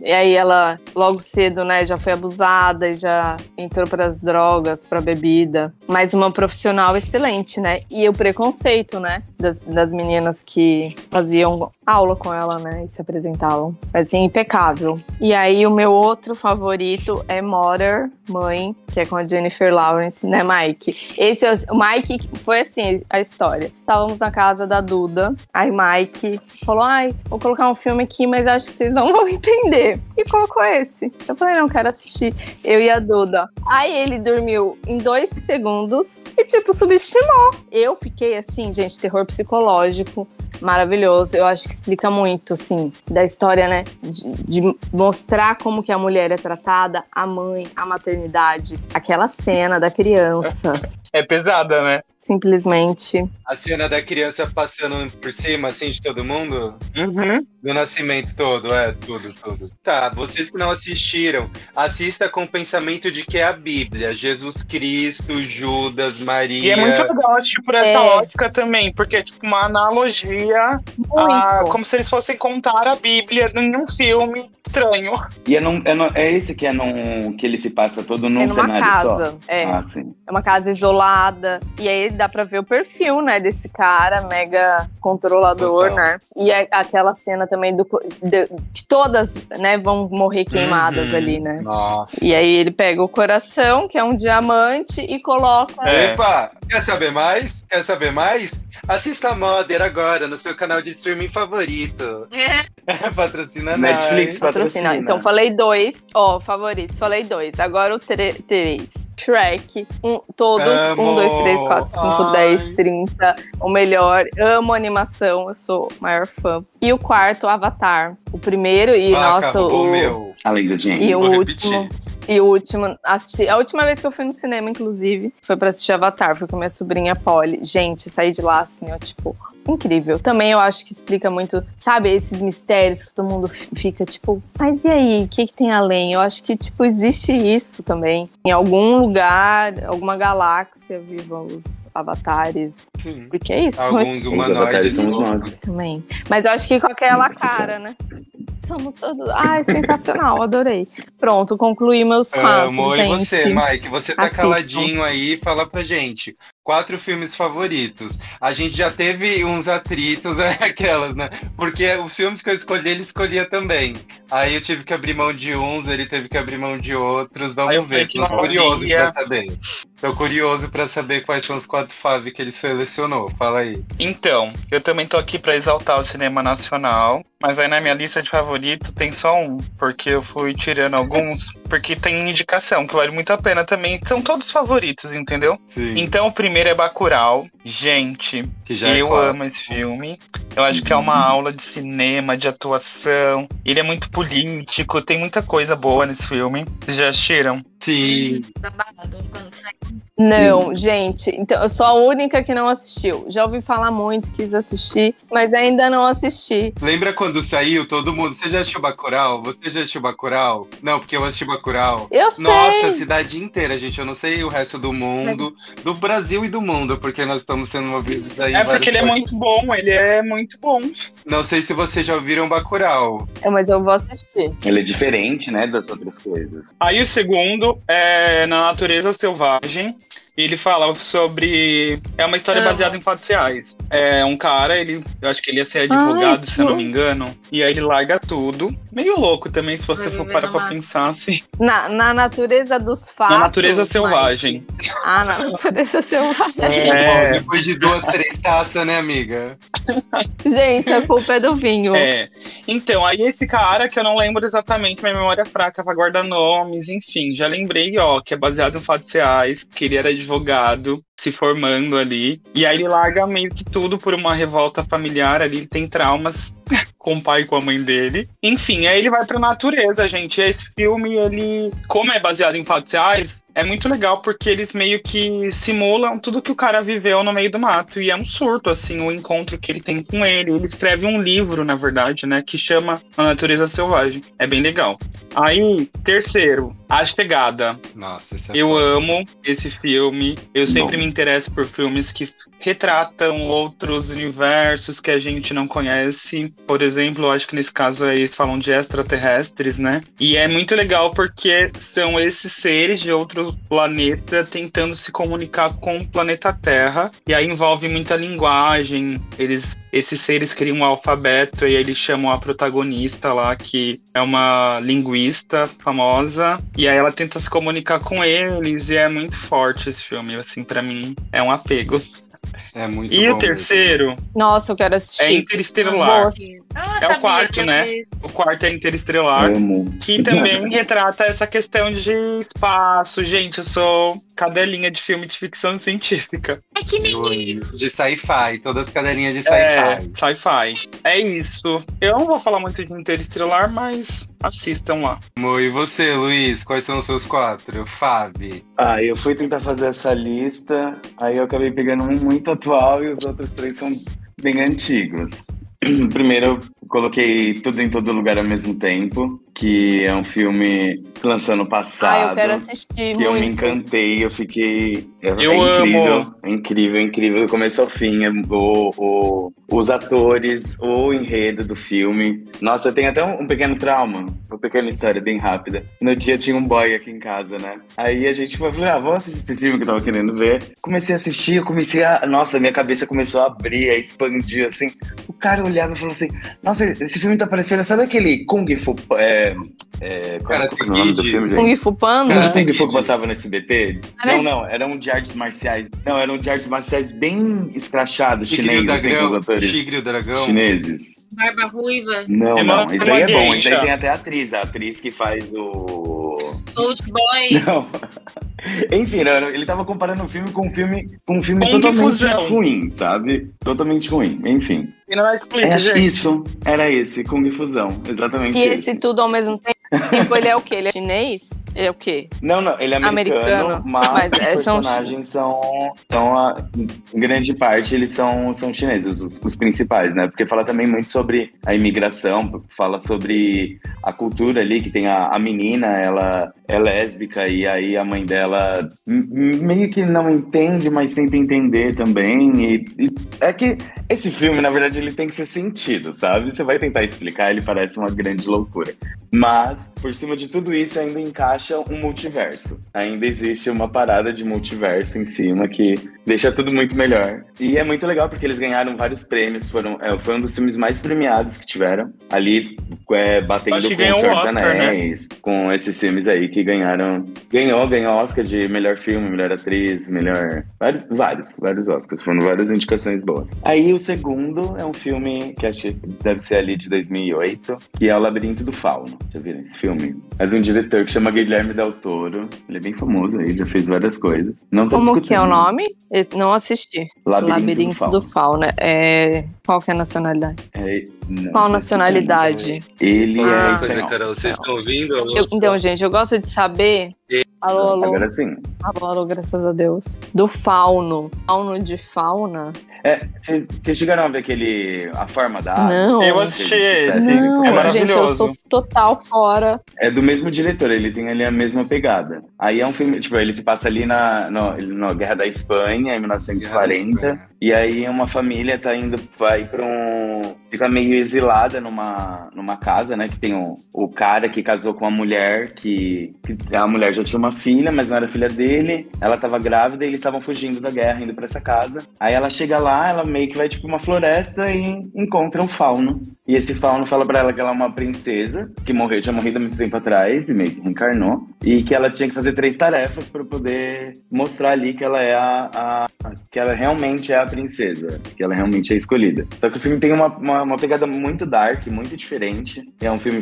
e aí ela logo cedo, né, já foi abusada e já entrou para as drogas, para bebida. Mas uma profissional excelente, né? E o preconceito, né, das, das meninas que faziam aula com ela, né, e se apresentavam. Assim, impecável. E aí o meu outro favorito é Mother, Mãe, que é com a Jennifer Lawrence, né, Mike? Esse é o Mike foi assim a história. Estávamos na casa da Duda, aí Mike falou: "Ai, vou colocar um filme aqui, mas acho que vocês não vão entender". E colocou esse. Eu falei: "Não quero assistir". Eu e a Duda. Aí ele dormiu em dois segundos e tipo subestimou. Eu fiquei assim, gente, terror psicológico maravilhoso. Eu acho que explica muito, assim, da história, né? De, de mostrar como que a mulher é tratada, a mãe, a maternidade, aquela cena da criança. É pesada, né? Simplesmente. A cena da criança passando por cima, assim, de todo mundo. Uhum. Do nascimento todo, é, tudo, tudo. Tá, vocês que não assistiram, assista com o pensamento de que é a Bíblia. Jesus Cristo, Judas, Maria. E é muito legal por essa É. ótica também, porque é tipo uma analogia a, como se eles fossem contar a Bíblia em um filme estranho. E é, num- é no- é esse que é num. que ele se passa todo num é numa cenário só. casa. É. Ah, sim. É uma casa isolada. E aí dá pra ver o perfil, né, desse cara mega controlador, Total. né? E é aquela cena também do de, que todas, né, vão morrer queimadas Uhum. ali, né? Nossa. E aí ele pega o coração, que é um diamante, e coloca. É. Epa, quer saber mais? Quer saber mais? Assista a Mother agora no seu canal de streaming favorito. Patrocina nós. Netflix Patrocina. Patrocina. Então falei dois. Ó, favoritos, falei dois. Agora o três. Shrek. Um, todos. Amo. Um, dois, três, quatro, cinco, Ai. dez, trinta. O melhor. Amo animação. Eu sou maior fã. E o quarto, Avatar. O primeiro e, Vaca, roubou o. o meu. Além do Jane. E o Vou último. repetir. E o último, assisti, a última vez que eu fui no cinema, inclusive, foi pra assistir Avatar, fui com minha sobrinha Polly. Gente, saí de lá assim, ó, tipo, incrível. Também eu acho que explica muito, sabe, esses mistérios que todo mundo fica tipo, mas e aí, o que, que tem além? Eu acho que, tipo, existe isso também. Em algum lugar, alguma galáxia, vivam os avatares. Sim. Porque é isso. Alguns Os humanoides. avatares somos nós. Também. Mas eu acho que com aquela Nossa cara, né? Somos todos. Ai, sensacional, adorei. Pronto, concluí meus quatro, Amo. E gente. você, Mike? Você tá Assistam. caladinho aí, fala pra gente. Quatro filmes favoritos. A gente já teve uns atritos, né? aquelas, né? Porque os filmes que eu escolhi, ele escolhia também. Aí eu tive que abrir mão de uns, ele teve que abrir mão de outros. Vamos ver. Tô curioso pra saber. Tô curioso pra saber quais são os quatro Fave que ele selecionou. Fala aí. Então, eu também tô aqui pra exaltar o cinema nacional, mas aí na minha lista de favorito tem só um, porque eu fui tirando alguns, porque tem indicação que vale muito a pena também. São todos favoritos, entendeu? Sim. Então o primeiro é Bacurau. Gente, Que já é eu clássico. amo esse filme. Eu acho que é uma aula de cinema, de atuação. Ele é muito político, tem muita coisa boa nesse filme. Vocês já assistiram? Sim. Sai. Não, gente, então eu sou a única que não assistiu. Já ouvi falar muito, quis assistir, mas ainda não assisti. Lembra quando saiu todo mundo? Você já assistiu Bacurau? Você já assistiu Bacurau? Não, porque eu assisti Bacurau. Eu sei. Nossa, a cidade inteira, gente. Eu não sei o resto do mundo, do Brasil e do mundo, porque nós estamos sendo movidos aí. É porque ele é países. muito bom, ele é muito bom. Não sei se vocês já ouviram Bacurau. É, mas eu vou assistir. Ele é diferente, né, das outras coisas. Aí o segundo é Na Natureza Selvagem. E ele fala sobre. É uma história Amo. baseada em fatos reais. É um cara, ele. Eu acho que ele ia ser advogado, Ai, se eu não me engano. E aí ele larga tudo. Meio louco também, se você Vai for parar pra pensar assim. Na, na natureza dos fatos. Na natureza mas- selvagem. Ah, na natureza selvagem. É. Bom, depois de duas, três taças, né, amiga? Gente, a culpa é do vinho. É. Então, aí esse cara, que eu não lembro exatamente, minha memória é fraca pra guardar nomes, enfim, já lembrei, ó, que é baseado em fatos reais, que ele era advogado, se formando ali. E aí ele larga meio que tudo por uma revolta familiar ali, ele tem traumas com o pai e com a mãe dele. Enfim, aí ele vai pra natureza, gente. E esse filme, ele, como é baseado em fatos reais, é muito legal porque eles meio que simulam tudo que o cara viveu no meio do mato. E é um surto, assim, o encontro que ele tem com ele. Ele escreve um livro, na verdade, né? Que chama A Natureza Selvagem. É bem legal. Aí, terceiro, A Chegada. Nossa, esse é Eu amo esse filme. Eu sempre Bom. me interesso por filmes que retratam outros universos que a gente não conhece. Por exemplo, acho que nesse caso aí eles falam de extraterrestres, né? E é muito legal porque são esses seres de outro planeta tentando se comunicar com o planeta Terra. E aí envolve muita linguagem. Eles, esses seres criam um alfabeto e aí eles chamam a protagonista lá, que é uma linguista famosa. E aí ela tenta se comunicar com eles. E é muito forte esse filme. Assim, pra mim, é um apego. É muito E bom o terceiro Nossa, eu quero é assistir. Interestelar. Boa. Ah, É o quarto, né? O quarto é Interestelar. Amo. Que também retrata essa questão de espaço. Gente, eu sou cadelinha de filme de ficção científica. É que nem mesmo. De sci-fi, todas as cadelinhas de É, sci-fi. sci-fi. É isso. Eu não vou falar muito de Interestelar, mas assistam lá. E você, Luiz, quais são os seus quatro? Fábio. Ah, eu fui tentar fazer essa lista, aí eu acabei pegando um muito atual e os outros três são bem antigos. Primeiro eu coloquei Tudo em Todo Lugar ao mesmo tempo, que é um filme lançou ano Ah, passado. eu quero assistir que eu me muito. encantei, eu fiquei. É, Eu é incrível, amo. é incrível, é incrível, do começo ao fim. é- O, o- os atores, o enredo do filme. Nossa, tem até um, um pequeno trauma, uma pequena história bem rápida. No dia tinha um boy aqui em casa, né? Aí a gente foi, falei, ah, vamos assistir esse filme que eu tava querendo ver. Comecei a assistir, eu comecei a. Nossa, minha cabeça começou a abrir, a expandir, assim. O cara olhava e falou assim: Nossa, esse filme tá parecendo. Sabe aquele Kung Fu. É, é, qual, Karate é o nome do Kid. Kung Fu Panda? Karate Kung Fu que passava no SBT? Era- Não, não, era um de artes marciais. Não, era um de artes marciais bem escrachado, o assim, com os atores Tigre e o Dragão. chineses. Barba Ruiva, Não, É não, isso aí é bom. Isso aí tem até a atriz, a atriz que faz o. Old Boy. Não. Enfim, não, ele tava comparando o filme com um filme, com um filme Kung totalmente Fusão. ruim, sabe? Totalmente ruim. Enfim. E Netflix, É, gente. isso, era esse, Kung Fusão. Exatamente E esse. esse tudo ao mesmo tempo, ele é o quê? Ele é chinês? Ele é o quê? Não, não, ele é americano, Americano, mas, mas os é, são personagens são, são a- em grande parte eles são, são chineses, os, os principais, né? Porque fala também muito sobre a imigração, fala sobre a cultura ali, que tem a, a menina, ela é lésbica e aí a mãe dela meio que não entende, mas tenta entender também. E, e é que esse filme, na verdade, ele tem que ser sentido, sabe? Você vai tentar explicar, ele parece uma grande loucura. Mas, por cima de tudo isso, ainda encaixa um multiverso. Ainda existe uma parada de multiverso em cima que deixa tudo muito melhor. E é muito legal porque eles ganharam vários prêmios. Foram, é, foi um dos filmes mais premiados que tiveram. Ali, é, batendo com O Senhor dos né? Anéis, com esses filmes aí que ganharam. Ganhou, ganhou Oscar de melhor filme, melhor atriz, melhor. Vários, vários, vários Oscars. Foram várias indicações boas. Aí o segundo é um filme que acho que deve ser ali de 2008, que é O Labirinto do Fauno. Já viram esse filme? É de um diretor que chama Guilherme Del Toro. Ele é bem famoso aí, já fez várias coisas. Não tô Como que é o nome? Eu não assisti. Labirinto, Labirinto do Fauno. do Fauna. É... Qual que é a nacionalidade? É, não, Qual nacionalidade? Ele Ah. é. Carol, vocês estão ouvindo? Eu- então, gente, eu gosto de saber. Alô, alô. Agora sim. Alô, alô, graças a Deus. Do fauno. Fauno de fauna? É, Vocês chegaram a ver aquele A Forma da Ave? Não. Eu assisti Esse. Não, é gente, eu maravilhoso. sou total fora. É do mesmo diretor, ele tem ali a mesma pegada. Aí é um filme, tipo, ele se passa ali na, no, na Guerra da Espanha, em 1940. E aí uma família tá indo, vai pra um. Fica meio exilada numa, numa casa, né? Que tem o, o cara que casou com uma mulher que, que. A mulher já tinha uma filha, mas não era filha dele. Ela tava grávida e eles estavam fugindo da guerra, indo pra essa casa. Aí ela chega lá, ela meio que vai tipo uma floresta e encontra um fauno. E esse fauno fala pra ela que ela é uma princesa, que morreu, tinha morrido há muito tempo atrás, e meio que reencarnou. E que ela tinha que fazer três tarefas pra poder mostrar ali que ela é a, a- que ela realmente é a princesa, que ela realmente é escolhida. Só que o filme tem uma, uma, uma pegada muito dark, muito diferente. É um filme.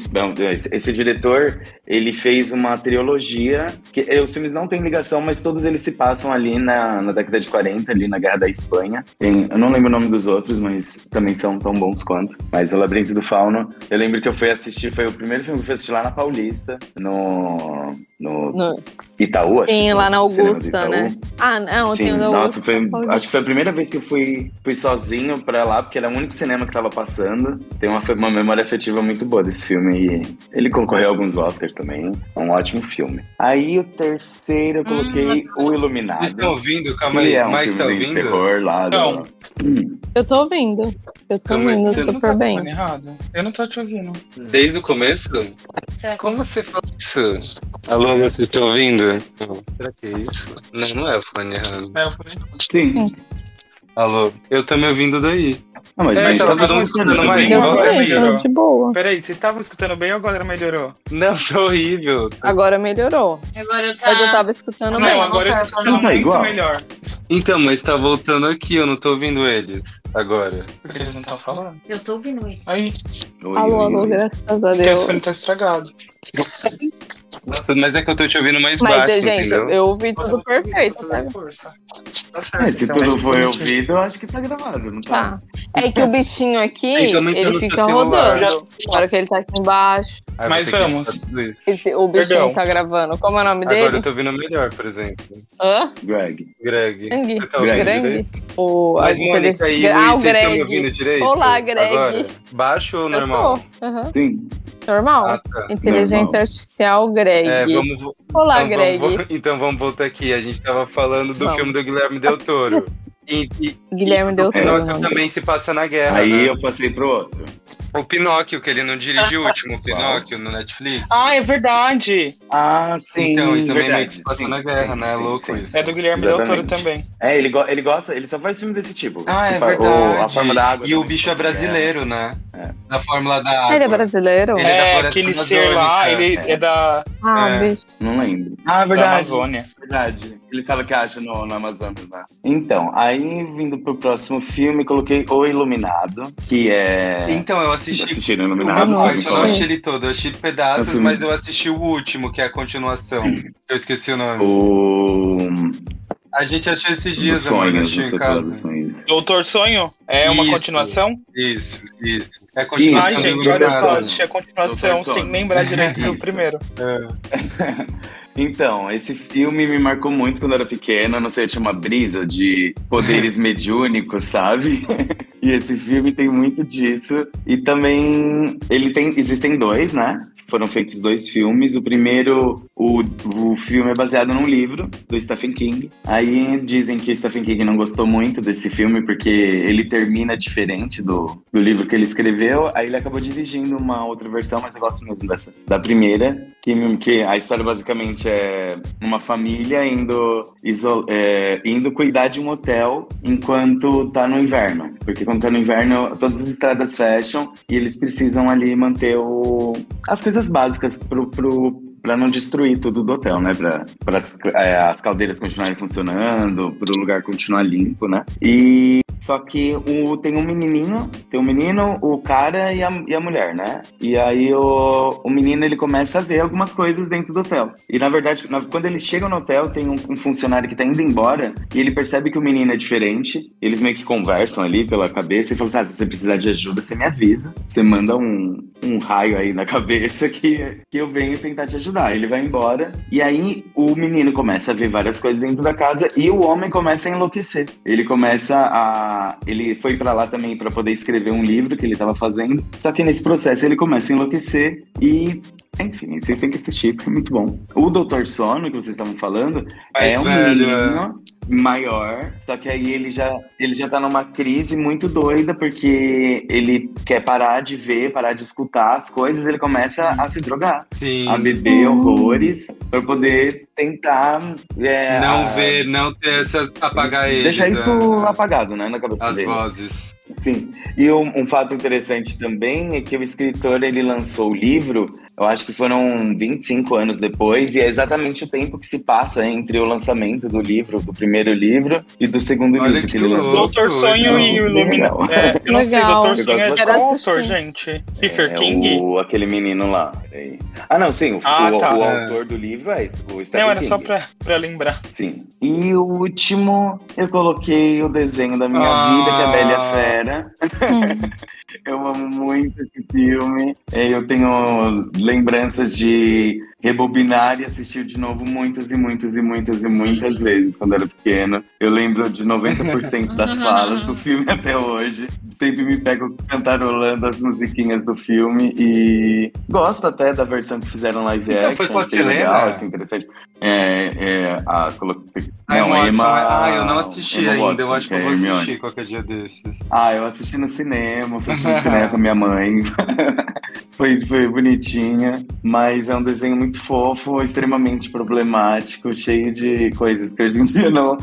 Esse, esse diretor, ele fez uma trilogia. que eh, Os filmes não têm ligação, mas todos eles se passam ali na, na década de 40, ali na Guerra da Espanha. Tem- eu não lembro o nome dos outros, mas também são tão bons quanto. Mas o Labirinto do Fauno. Eu lembro que eu fui assistir, foi o primeiro filme que eu fui assistir lá na Paulista, no, no, No- Itaú. acho Sim, que lá na do Augusta, né? Ah, não, Sim, tem o da nossa, Augusta. foi, Paulista. acho que foi a primeira vez que eu fui, fui sozinho pra lá, porque era o único cinema que tava passando. Tem uma, uma memória afetiva muito boa desse filme e ele concorreu a alguns Oscars também. É um ótimo filme. Aí o terceiro eu coloquei O Iluminado. Vocês estão ouvindo? Calma aí. é um Mike filme tá de ouvindo? terror lá. do- Não. Hum, Eu tô ouvindo. Eu tô Calma você Você não super tá bem. errado? Eu não tô te ouvindo. Desde o começo? Certo. Como você fala isso? Alô, vocês estão ouvindo? Não. Será que é isso? Não, não é o fone errado. É, eu falei. Sim. Alô, eu tô me ouvindo daí. Não, mas É, a gente tava tava todo mundo escutando mais. também. Eu também, tô de boa. Peraí, vocês estavam escutando bem ou agora melhorou? Não, tá horrível. Agora melhorou. Agora tá. Mas eu tava escutando não, bem. agora eu tô tá, escutando Não tá muito igual? melhor. Então, mas tá voltando aqui, eu não tô ouvindo eles agora. Porque eles não estão falando. Eu tô ouvindo isso. Aí, Oi, Alô, oi, alô, oi. graças a Deus. esse fone tá estragado. Nossa, mas é que eu tô te ouvindo mais Mas, baixo, gente, entendeu? eu ouvi tudo perfeito, Tá certo, É, se então, tudo mas foi ouvido, eu acho que tá gravado, não tá? Tá. É que o bichinho aqui, ele fica rodando. Na hora que ele tá aqui embaixo, Aí Mas vamos. esse, o bichinho Perdão. tá gravando. Como é o nome Agora dele? eu tô ouvindo melhor, por exemplo. Hã? Greg. Greg. Greg. Tá Greg. Greg? O, Mas, Mônica, e ah, o Greg. ouvindo direito? Olá, Greg. Agora? Baixo ou Eu normal? tô. Aham. Sim. Normal. Ah, tá. Inteligência Normal. Artificial, Greg. É, vamos, Olá, então, Greg. Vamos, então vamos voltar aqui. A gente tava falando do Vamos. filme do Guilherme Del Toro. E, e, Guilherme e Del o. Pinóquio não. também se passa na guerra. Aí né? eu passei pro outro. O Pinóquio, que ele não dirigiu o último Pinóquio no Netflix. Ah, é verdade! Ah, sim. então, e também meio verdade. que se passa Sim, na guerra, sim, né? É sim, louco sim. isso. É do Guilherme Del Toro também. É, ele, go- ele gosta, ele só faz filme desse tipo. Ah, é verdade. o- a forma da água. E o bicho é brasileiro, né? É. Da fórmula da água. Ah, ele é brasileiro? Ele é da É, aquele ser lá, ele é, da, Ah, É. bicho. Não lembro. Ah, da verdade. Amazônia. Verdade. Ele sabe o que acha no, no Amazonas, né? Então, aí vindo pro próximo filme, coloquei O Iluminado, que é. Então, eu assisti. Assistiram o Eu Iluminado? eu não achei ele todo, eu achei pedaços, um filme- mas eu assisti o último, que é a continuação. Eu esqueci o nome. O. A gente achou esses dias, amor, sonhos, assistiu dos em casa. Doutor Sonho? É uma Isso. continuação? Isso, isso. É Isso, continuação Ai, do gente, olha só, assisti a continuação sem lembrar direito do primeiro. É. Então, esse filme me marcou muito quando eu era pequena. Não sei, tinha uma brisa de poderes mediúnicos, sabe? e esse filme tem muito disso. E também ele tem. Existem dois, né? Foram feitos dois filmes. O primeiro, o, o filme é baseado num livro do Stephen King. Aí dizem que Stephen King não gostou muito desse filme porque ele termina diferente do, do livro que ele escreveu. Aí ele acabou dirigindo uma outra versão, mas eu gosto mesmo dessa, da primeira, que, que a história basicamente é uma família indo, é, indo cuidar de um hotel enquanto tá no inverno. Porque quando tá no inverno, todas as estradas fecham e eles precisam ali manter o, as coisas básicas pro, pro, para não destruir tudo do hotel, né? Para é, as caldeiras continuarem funcionando, para o lugar continuar limpo, né? E só que o, tem um menininho, tem um menino, o cara e a, e a mulher, né? E aí o, o menino ele começa a ver algumas coisas dentro do hotel. E na verdade, na- quando eles chegam no hotel, tem um, um funcionário que tá indo embora e ele percebe que o menino é diferente. Eles meio que conversam ali pela cabeça e falam assim: ah, se você precisar de ajuda, você me avisa. Você manda um, um raio aí na cabeça que, que eu venho tentar te ajudar. Ele vai embora. E aí o menino começa a ver várias coisas dentro da casa e o homem começa a enlouquecer. Ele começa a. Ele foi pra lá também pra poder escrever um livro que ele tava fazendo. Só que nesse processo ele começa a enlouquecer e. Enfim, vocês têm que assistir, porque é muito bom. O Doutor Sono, que vocês estavam falando, Mais é um velho, menino maior, só que aí ele já, ele já tá numa crise muito doida, porque ele quer parar de ver, parar de escutar as coisas, ele começa a se drogar, Sim. a beber Hum. horrores, pra poder tentar... é, Não a- ver, não ter essa. apagar ele. Deixar da- isso apagado, né, na cabeça As dele. vozes. Sim. E um, um fato interessante também é que o escritor ele lançou o livro, eu acho que foram 25 anos depois, e é exatamente o tempo que se passa entre o lançamento do livro, do primeiro livro, e do segundo Olha livro que, que ele lançou. Doutor Sonho e o Iluminado. É, eu não sei. Doutor Sonho é de autor, gente? Stephen É King? o, aquele menino lá. Ah, não, sim. O, Ah, o- tá. o É. autor do livro é o Stephen Não, era King. só pra, pra lembrar. Sim. E o último, eu coloquei o desenho da minha Ah. vida, que é a Bela e Hum. Eu amo muito esse filme. Eu tenho lembranças de rebobinar e assistir de novo muitas e muitas e muitas e muitas vezes quando era pequeno. Eu lembro de 90% das falas do filme até hoje. Sempre me pego cantarolando as musiquinhas do filme e gosto até da versão que fizeram live Então, action. foi com a achei legal, Selena? achei interessante. É, é, a, colo- Ai, não, Watson, Emma, ah, eu não assisti Emma ainda. Eu Watson, acho que é eu vou Hermione. assistir qualquer dia desses. Ah, eu assisti no cinema, fui assistir no cinema com a minha mãe. foi, foi bonitinha, mas é um desenho muito fofo, extremamente problemático, cheio de coisas que hoje em dia não,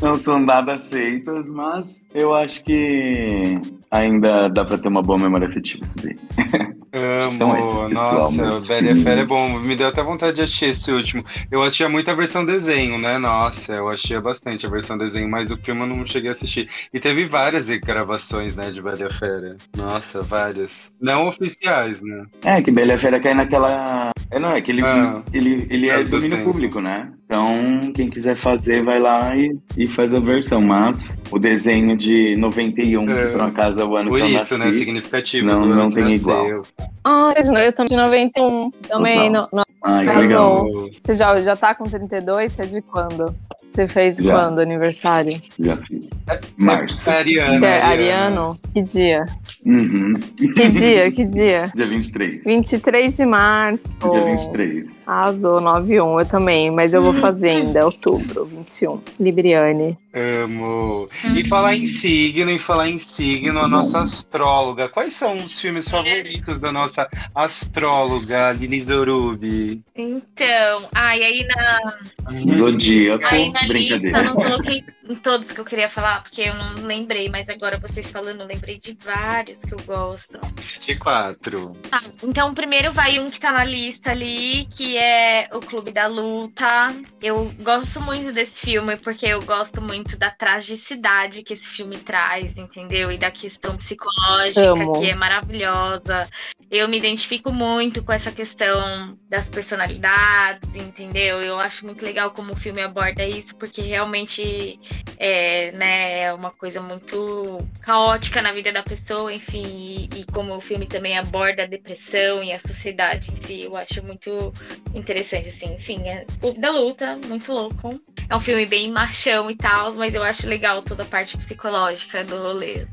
não são nada aceitas, mas eu acho que ainda dá pra ter uma boa memória afetiva sobre ele. Amo, São esses, pessoal, nossa, meus o Bela e a Fera é bom. Me deu até vontade de assistir esse último. Eu assistia muito a versão desenho, né? Nossa, eu assistia bastante a versão desenho, mas o filme eu não cheguei a assistir. E teve várias gravações, né, de Bela e a Fera. Nossa, várias. Não oficiais, né? É, que Bela e a Fera cai naquela. É, não, é que ele, Ah, ele, ele é é do domínio tempo. público, né? Então, quem quiser fazer, vai lá e, e faz a versão. Mas o desenho de 91, É. que por um acaso é o ano Por que eu isso, nasci, né? Significativo. Não- não tem nasceu. igual. Ah, eu tô de 91. Também. Total. No, no- Ai, que Arrasou. legal. você já, já tá com 32? Você é de quando? Você fez Já. quando aniversário? Já fiz. Março. É Ariana. Você é ariano? Que dia? Uhum. Que dia? Que dia? Dia 23. 23 de março. Dia 23. Arrasou, 9-1, eu também, mas eu vou fazer ainda, outubro, 21. Libriane. Amo. E falar em signo, e falar em signo, a Bom. nossa astróloga. Quais são os filmes favoritos da nossa astróloga, Lili Zorubi? Então, ai, aí na, Zodíaco. aí na lista Brincadeira. não coloquei em todos que eu queria falar, porque eu não lembrei, mas agora vocês falando, eu lembrei de vários que eu gosto. De quatro. Tá, então primeiro vai um que tá na lista ali, que é o Clube da Luta. Eu gosto muito desse filme porque eu gosto muito da tragicidade que esse filme traz, entendeu? E da questão psicológica Amo. que é maravilhosa. Eu me identifico muito com essa questão das personalidades, entendeu? Eu acho muito legal como o filme aborda isso, porque realmente é, né, é uma coisa muito caótica na vida da pessoa, enfim, e, e como o filme também aborda a depressão e a sociedade em si, eu acho muito interessante, assim, enfim, é Clube da Luta, muito louco. É um filme bem machão e tal, mas eu acho legal toda a parte psicológica do rolê.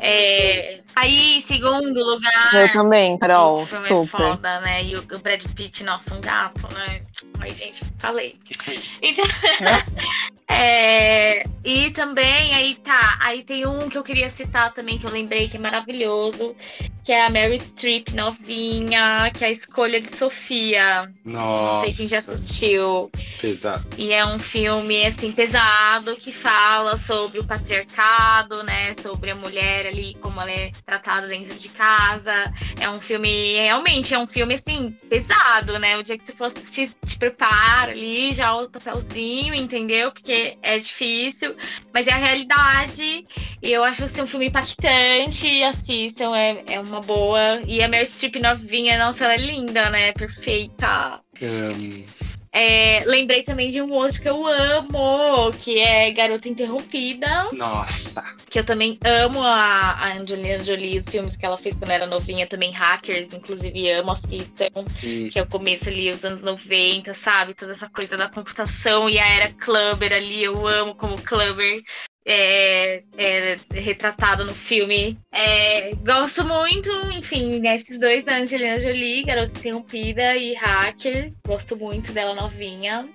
É, aí, segundo lugar. Eu também, Carol, esse filme é super. foda, né? E o, o Brad Pitt, nossa, um gato, né? Ai, gente, falei. Então, é, e também, aí tá, aí tem um que eu queria citar também, que eu lembrei que é maravilhoso, que é a Mary Streep novinha, que é a escolha de Sofia. Nossa. Não sei quem já assistiu. Pesado. E é um filme, assim, pesado, que fala sobre o patriarcado, né? Sobre a mulher ali, como ela é tratada dentro de casa. É um filme, realmente, é um filme, assim, pesado, né? O dia que você for assistir, te prepara ali, já o papelzinho, entendeu? Porque é difícil, mas é a realidade. E eu acho, assim, um filme impactante. Assistam, é, é uma boa. E a Meryl Streep novinha, nossa, ela é linda, né? Perfeita. É, lembrei também de um outro que eu amo, que é Garota Interrompida, Nossa. que eu também amo a, a Angelina Jolie, os filmes que ela fez quando era novinha, também Hackers, inclusive amo, assistam, que é o começo ali, os anos 90, sabe? Toda essa coisa da computação e a era Clubber ali, eu amo como Clubber é, é retratado no filme. É, gosto muito, enfim, desses dois da Angelina Jolie, Garota Interrompida e Hacker. Gosto muito dela novinha.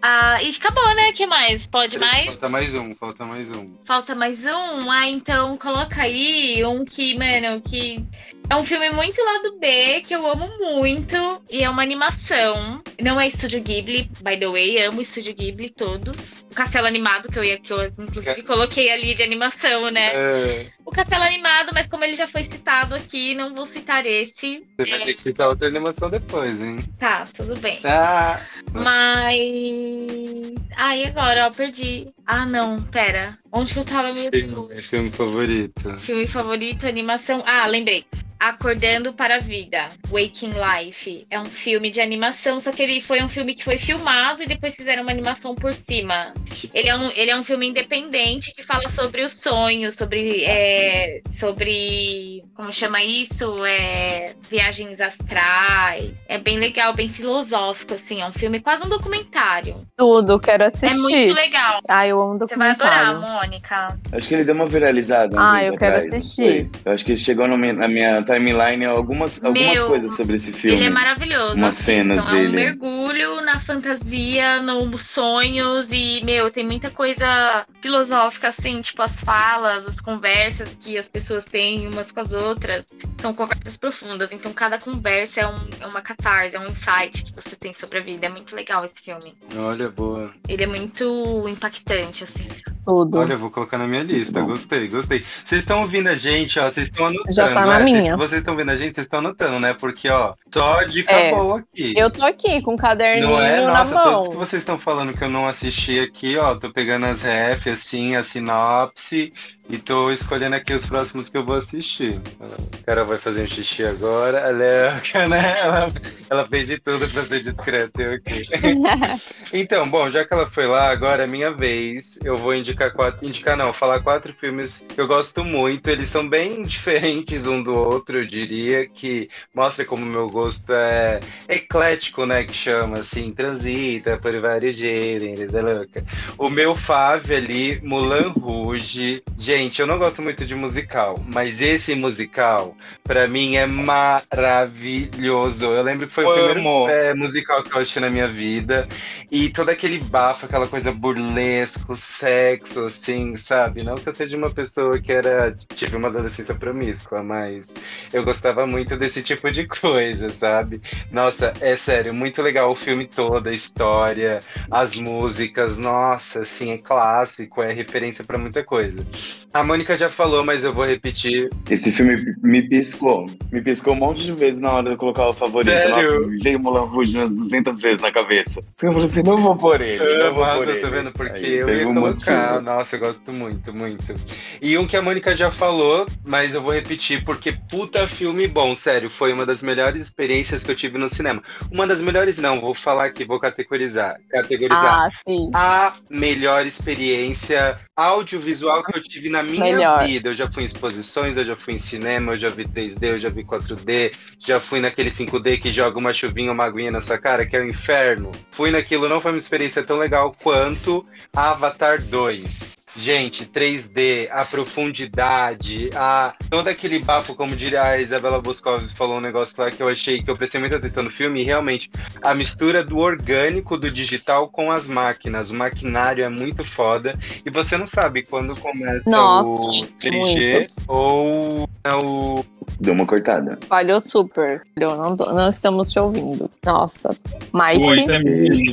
Ah, e acabou, né? que mais? Pode mais? Falta mais um, falta mais um. Falta mais um? Ah, então coloca aí um que, mano, que é um filme muito lado B, que eu amo muito, e é uma animação. Não é Estúdio Ghibli, by the way, amo Estúdio Ghibli todos. O Castelo Animado, que eu ia, que eu inclusive coloquei ali de animação, né? É, O Castelo Animado, mas como ele já foi citado aqui, não vou citar esse. você vai ter que citar outra animação depois, hein? Tá, tudo bem. Ah, Mas. Ah, e agora? Ó, perdi. Ah, não, pera. Onde que eu tava, meu Deus? filme, filme favorito. Filme favorito, animação. Ah, lembrei. Acordando para a Vida, Waking Life. É um filme de animação, só que ele foi um filme que foi filmado e depois fizeram uma animação por cima. Ele é um, ele é um filme independente que fala sobre o sonho, sobre, é, sobre como chama isso? É viagens astrais. É bem legal, bem filosófico, assim. É um filme quase um documentário. Tudo, quero assistir. É muito legal. Ah, eu amo Você vai adorar, documentário. Mônica. Acho que ele deu uma viralizada. Ah, eu quero atrás, não assistir. Eu acho que chegou no na minha timeline algumas, algumas Meu, coisas sobre esse filme. Ele é maravilhoso. Umas cenas então, É dele. um mergulho na fantasia, nos sonhos e, meu, tem muita coisa filosófica, assim, tipo as falas, as conversas que as pessoas têm umas com as outras. São conversas profundas. Então, cada conversa é, um- é uma catarse, é um insight que você tem sobre a vida. É muito legal esse filme. Olha, boa. Ele é muito impactante, assim. Tudo. Olha, eu vou colocar na minha lista. Bom. Gostei, gostei. Vocês estão ouvindo a gente, ó. Vocês estão anotando. Já tá na né? minha. Vocês, vocês estão vendo a gente, vocês estão anotando, né? Porque, ó, só dica É. boa aqui. Eu tô aqui com o caderninho Não é? na Nossa, todos que mão. vocês estão falando que eu não assisti aqui, ó, tô pegando as ref, assim, a sinopse, e tô escolhendo aqui os próximos que eu vou assistir. A Carol vai fazer um xixi agora, ela é né? Ela, ela fez de tudo pra ser discreta, eu aqui. Então, bom, já que ela foi lá, agora é minha vez. Eu vou indicar quatro. Indicar não, falar quatro filmes que eu gosto muito. Eles são bem diferentes um do outro, eu diria, que mostra como o meu gosto é eclético, né? Que chama assim, transita por vários gêneros, é louca. O meu fave ali, Mulan Rouge. Gente, eu não gosto muito de musical, mas esse musical, pra mim, é maravilhoso. Eu lembro que foi o Amo. primeiro é, musical que eu assisti na minha vida. E todo aquele bafo, aquela coisa burlesco, sexo, assim, sabe? Não que eu seja uma pessoa que era, tive uma adolescência promíscua, mas eu gostava muito desse tipo de coisa, sabe? Nossa, é sério, muito legal o filme todo, a história, as músicas, nossa, assim, é clássico, é referência pra muita coisa. A Mônica já falou, mas eu vou repetir. Esse filme me piscou. Me piscou um monte de vezes na hora de eu colocar o favorito. Sério? Nossa, me veio Mulan Rouge umas 200 vezes na cabeça. Eu falei assim, não vou por ele, não vou Nossa, por ele. tá vendo? Porque Aí eu ia um colocar. motivo. Nossa, eu gosto muito, muito. E um que a Mônica já falou, mas eu vou repetir, porque puta filme bom, sério. Foi uma das melhores experiências que eu tive no cinema. Uma das melhores, não, vou falar aqui, vou categorizar. Categorizar. Ah, sim. a melhor experiência audiovisual que eu tive na minha Melhor. vida. Eu já fui em exposições, eu já fui em cinema, eu já vi 3D, eu já vi 4D, já fui naquele 5D que joga uma chuvinha, uma aguinha na sua cara, que é o inferno. Fui naquilo, não foi uma experiência tão legal quanto Avatar 2. Gente, 3D, a profundidade, a todo aquele bafo, como diria a Isabela Boscov falou um negócio lá que eu achei que eu prestei muita atenção no filme, e realmente a mistura do orgânico, do digital com as máquinas. O maquinário é muito foda. E você não sabe quando começa Nossa, o 3G ou é o. Deu uma cortada. Falhou super. Falhou, Não, tô- não estamos te ouvindo. Nossa. Mike. Oi,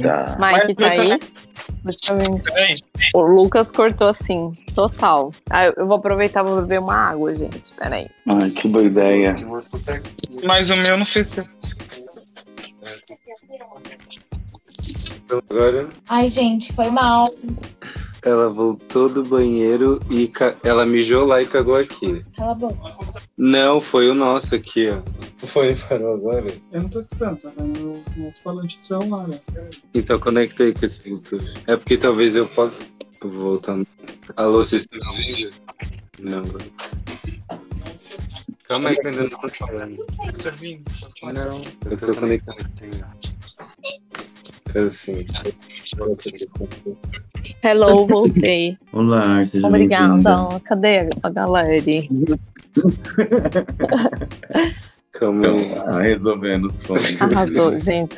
tá. Mike tá Mas- aí? Deixa eu ver. Peraí. O Lucas cortou assim, total. Ah, eu vou aproveitar e vou beber uma água, gente. Peraí. Ai, que boa ideia. Mas o meu não sei se. Agora Ai, gente, foi mal. Ela voltou do banheiro e ca- ela mijou lá e cagou aqui. Cala a boca. Não, foi o nosso aqui, ó. Foi, parou agora? Eu não tô escutando, tá saindo no alto-falante do celular. né? Então conecta aí com esse Bluetooth. É porque talvez eu possa. Voltar. Alô, vocês estão me ouvindo? Não. Calma aí que eu ainda não tô falando. Não, eu tô conectado. Então, assim. Hello, voltei. Olá, seja Obrigada. Cadê a galera? Calma aí. Tá resolvendo fones. Arrasou, gente.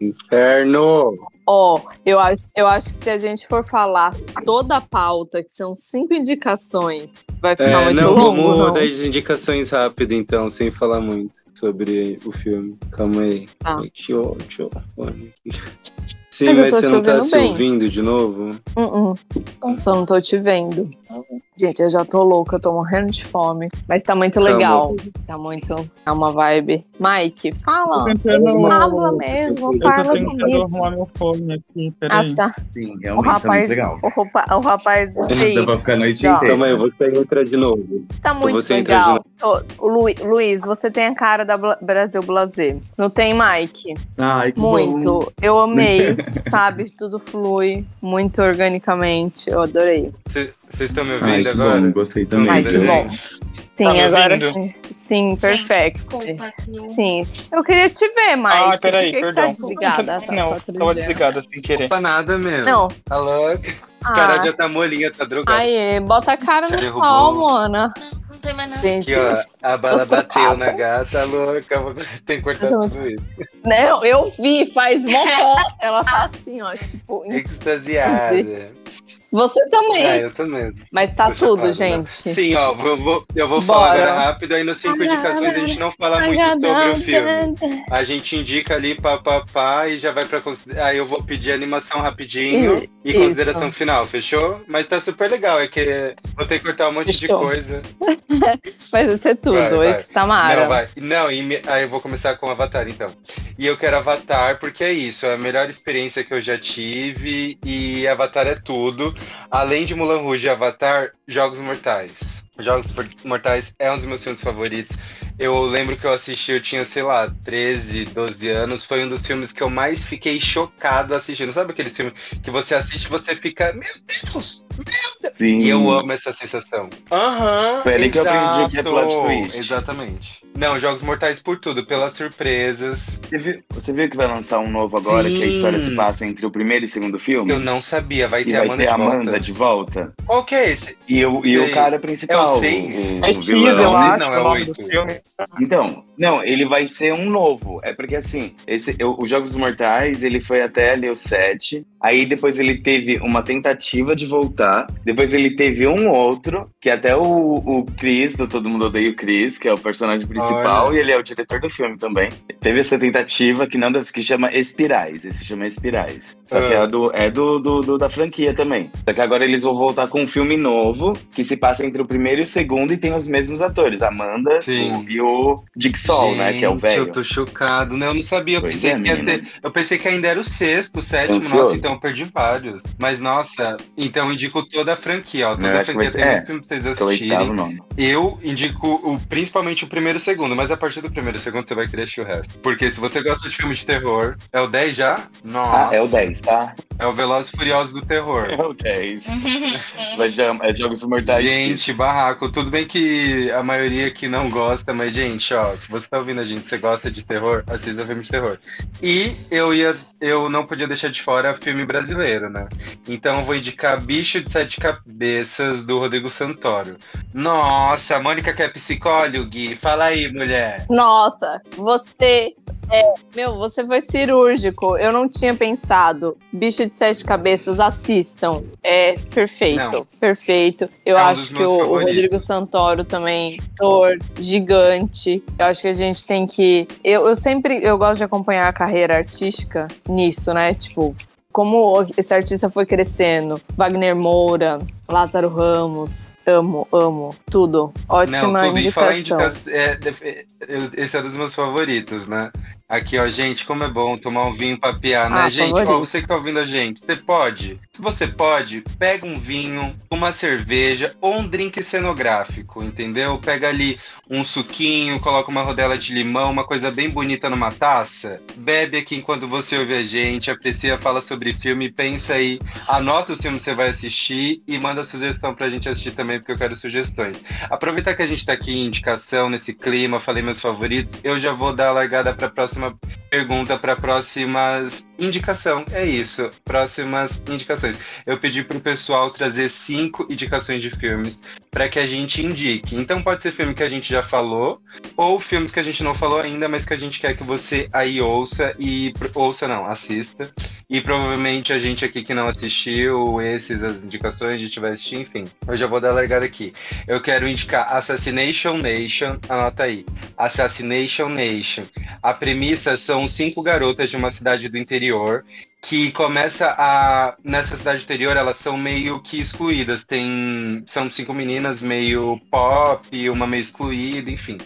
Inferno! Ó, eu, acho, eu acho que se a gente for falar toda a pauta, que são cinco indicações, vai ficar É, muito não, longo. vamos não? dar as indicações rápido, então, sem falar muito sobre o filme. Calma aí. Tá. Ódio. fone. Sim, Mas mas, você não tá ouvindo se bem. ouvindo de novo? Uh -uh. Só não tô te vendo. Gente, eu já tô louca, eu tô morrendo de fome. Mas tá muito legal. Tá muito. É uma vibe. Mike, fala. Tô tentando, Fala mesmo, eu tô fala tentando comigo. arrumar meu fone aqui. Ah, tá. Sim, O realmente rapaz, tá muito legal. o, roupa- o rapaz do TI. Dá pra ficar a noite inteira. Calma aí, eu vou sair entrar de novo. Tá muito você legal. Ô, Lu- Luiz, você tem a cara da Bla- Brasil Blazer. Não tem, Mike? Ai, que bom. Muito. Eu amei, sabe? Tudo flui muito organicamente. Eu adorei. Vocês estão me Ai, ouvindo que agora? bom, gostei também. Ai, Não, que bom. Sim, Tá agora ouvindo? sim. Sim, perfeito. Sim. Eu queria te ver, Mike. Ah, peraí, que perdão. Tá desligada. Tá- Não, tá tudo tava bem. desligada sem querer. Opa, nada, meu. Não. Alô? A cara Ah, já tá molinha, tá drogada. aí, bota a cara Já no derrubou. pau, mana. Não tem mais nada. Gente, Aqui, ó, a bala bateu na gata, louca. Tem que cortar Eu tudo isso. né, eu vi, faz mó Ela tá assim, ó, tipo. Extasiada. Você também. Ah, eu mesmo. Mas tá Tô tudo, chapado, gente. Sim, ó, vou, vou- eu vou falar Bora. agora rápido, aí nos cinco indicações a gente não fala muito sobre o filme. A gente indica ali pá, pá, pá e já vai pra consideração. Aí eu vou pedir animação rapidinho e isso. consideração final, fechou? Mas tá super legal, é que vou ter que cortar um monte Fechou. de coisa. Vai ser tudo. Vai, vai. Esse Tamara. Não, vai. Não, e me- aí eu vou começar com Avatar, então. E eu quero Avatar porque é isso, é a melhor experiência que eu já tive e Avatar é tudo. Além de Mulan Rouge e Avatar, Jogos Mortais. Jogos Mortais é um dos meus filmes favoritos. Eu lembro que eu assisti, eu tinha, sei lá, 13, 12 anos. Foi um dos filmes que eu mais fiquei chocado assistindo. Sabe aquele filme que você assiste e você fica, meu Deus, meu. Sim. E eu amo essa sensação. Aham. Foi ali que eu aprendi que é plot exato, twist. Exatamente. Não, Jogos Mortais por tudo, pelas surpresas. Você viu, você viu que vai lançar um novo agora, que a história Sim. se passa entre o primeiro e o segundo filme? Eu não sabia, vai E ter vai Amanda ter de a volta. Amanda de volta. Qual que é esse? E, o, e o cara principal, É o o, seis? o É vilão. eu acho, não, o é oito. filme. Então, não, ele vai ser um novo. É porque assim, esse, eu- os Jogos Mortais, ele foi até ali o 7. Aí depois ele teve uma tentativa de voltar. Depois ele teve um outro, que até o, o Chris, do Todo Mundo Odeia o Chris, que é o personagem principal, Olha. e ele é o diretor do filme também. Teve essa tentativa que não que chama Espirais. Esse chama Espirais. Só que Ah. é, do, é do, do, do- da franquia também. Só que agora eles vão voltar com um filme novo, que se passa entre o primeiro e o segundo, e tem os mesmos atores, Amanda Sim. o- e o Jigsaw, né? Que é o Gente, velho. Eu tô chocado. Não, eu não sabia. Eu pensei, é, que ter- eu pensei que ainda era o sexto, o sétimo. Ansioso? Nossa, então eu perdi vários. Mas nossa, então eu indico toda a franquia, ó. Toda a franquia ser- tem é, muito filme pra vocês é oitavo assistirem. Eu indico o, principalmente o primeiro e o segundo, mas a partir do primeiro e segundo você vai querer assistir o resto. Porque se você gosta de filme de terror, é o 10 já? Nossa. Ah, é o 10, tá? É o Velozes e Furiosos do terror. É o 10. Vai de- é Jogos Mortais. Gente, barraco. Tudo bem que a maioria aqui não gosta, mas, gente, ó, se você tá ouvindo a gente, você gosta de terror, assista filme de terror. E eu ia, eu não podia deixar de fora filme brasileiro, né? Então eu vou indicar Bicho de Sete Cabeças, do Rodrigo Santoro. Nossa, a Mônica que é psicóloga, Gui. Fala aí, mulher. Nossa, você. É, meu, você foi cirúrgico. Eu não tinha pensado. Bicho de sete cabeças, assistam. É perfeito. Não. Perfeito. Eu É um acho que o, o. Rodrigo Santoro também, ator gigante. Eu acho que a gente tem que. Eu, eu sempre eu gosto de acompanhar a carreira artística nisso, né? Tipo, como esse artista foi crescendo. Wagner Moura, Lázaro Ramos. Amo, amo. Tudo. Ótima não, tudo. E falar indicação. É, def- é, eu- esse é dos meus favoritos, né? Aqui, ó, gente, como é bom tomar um vinho pra piar, né? Ah, gente, ó, você que tá ouvindo a gente, você pode. Se você pode, pega um vinho, uma cerveja ou um drink cenográfico, entendeu? Pega ali um suquinho, coloca uma rodela de limão, uma coisa bem bonita numa taça. Bebe aqui enquanto você ouve a gente, aprecia, fala sobre filme, pensa aí, anota os filmes que você vai assistir e manda sugestão pra gente assistir também, porque eu quero sugestões. Aproveitar que a gente tá aqui em indicação, nesse clima, falei meus favoritos, eu já vou dar a largada pra próxima pergunta, pra próxima indicação. É isso, próximas indicações. Eu pedi pro pessoal trazer cinco indicações de filmes para que a gente indique. Então pode ser filme que a gente já falou, ou filmes que a gente não falou ainda, mas que a gente quer que você aí ouça e ouça não, assista. E provavelmente a gente aqui que não assistiu esses as indicações, a gente vai assistir, enfim. Eu já vou dar a largada aqui. Eu quero indicar Assassination Nation, anota aí. Assassination Nation. A premissa são cinco garotas de uma cidade do interior que começa a nessa cidade interior elas são meio que excluídas. Tem são cinco meninas meio pop uma meio excluída enfim.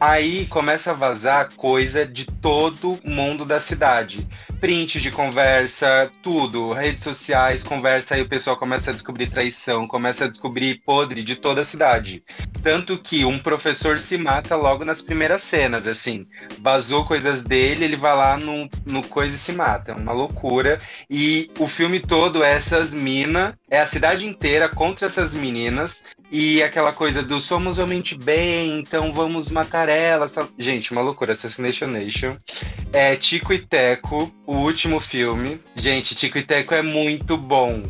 Aí começa a vazar coisa de todo mundo da cidade print de conversa tudo redes sociais conversa aí o pessoal começa a descobrir traição começa a descobrir podre de toda a cidade tanto que um professor se mata logo nas primeiras cenas assim vazou coisas dele, ele vai lá no, no coisa e se mata. É uma loucura. E o filme todo é essas minas, é a cidade inteira contra essas meninas. E aquela coisa do somos realmente bem, então vamos matar elas. Gente, uma loucura. Assassination Nation. É Tico e Teco, o último filme. Gente, Tico e Teco é muito bom.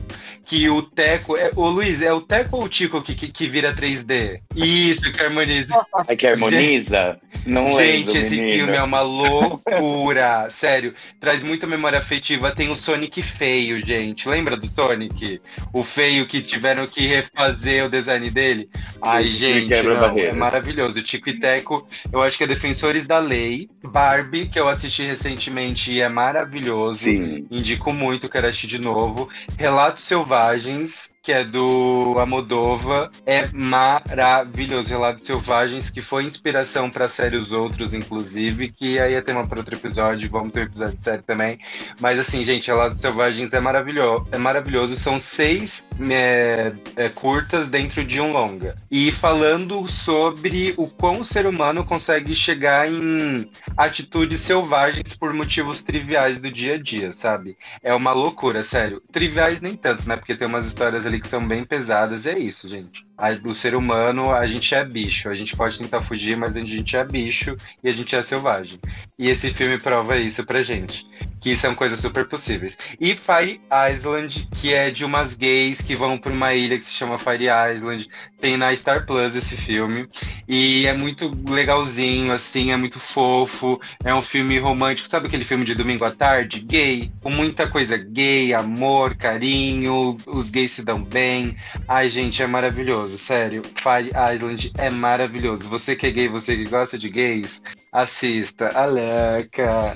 Que o Teco. É, ô Luiz, é o Teco ou o Tico que, que, que vira 3D? Isso, que harmoniza. É que harmoniza? Não lembro, Gente, esse menina. filme é uma loucura. Sério, traz muita memória afetiva. Tem o Sonic feio, gente. Lembra do Sonic? O feio que tiveram que refazer o design dele? Ai, Isso gente, não, é maravilhoso. Tico e Teco, eu acho que é Defensores da Lei. Barbie, que eu assisti recentemente e é maravilhoso. Sim. Indico muito, quero assistir de novo. Relatos Selvagens, selvagens que é do Amodova, é maravilhoso. Relatos Selvagens, que foi inspiração para série Os Outros, inclusive, que aí é tema para outro episódio, vamos ter um episódio de série também. Mas assim, gente, Relatos Selvagens é maravilhoso. É maravilhoso. São seis é, é, curtas dentro de um longa. E falando sobre o quão o ser humano consegue chegar em atitudes selvagens por motivos triviais do dia a dia, sabe? É uma loucura, sério. Triviais nem tanto, né? Porque tem umas histórias que são bem pesadas, e é isso, gente. O ser humano, a gente é bicho. A gente pode tentar fugir, mas a gente é bicho e a gente é selvagem. E esse filme prova isso pra gente. Que são coisas super possíveis. E Fire Island, que é de umas gays que vão pra uma ilha que se chama Fire Island. Tem na Star Plus esse filme. E é muito legalzinho, assim, é muito fofo. É um filme romântico, sabe aquele filme de domingo à tarde? Gay, com muita coisa gay, amor, carinho, os gays se dão bem. Ai, gente, é maravilhoso, sério. Fire Island é maravilhoso. Você que é gay, você que gosta de gays, assista. Aleca.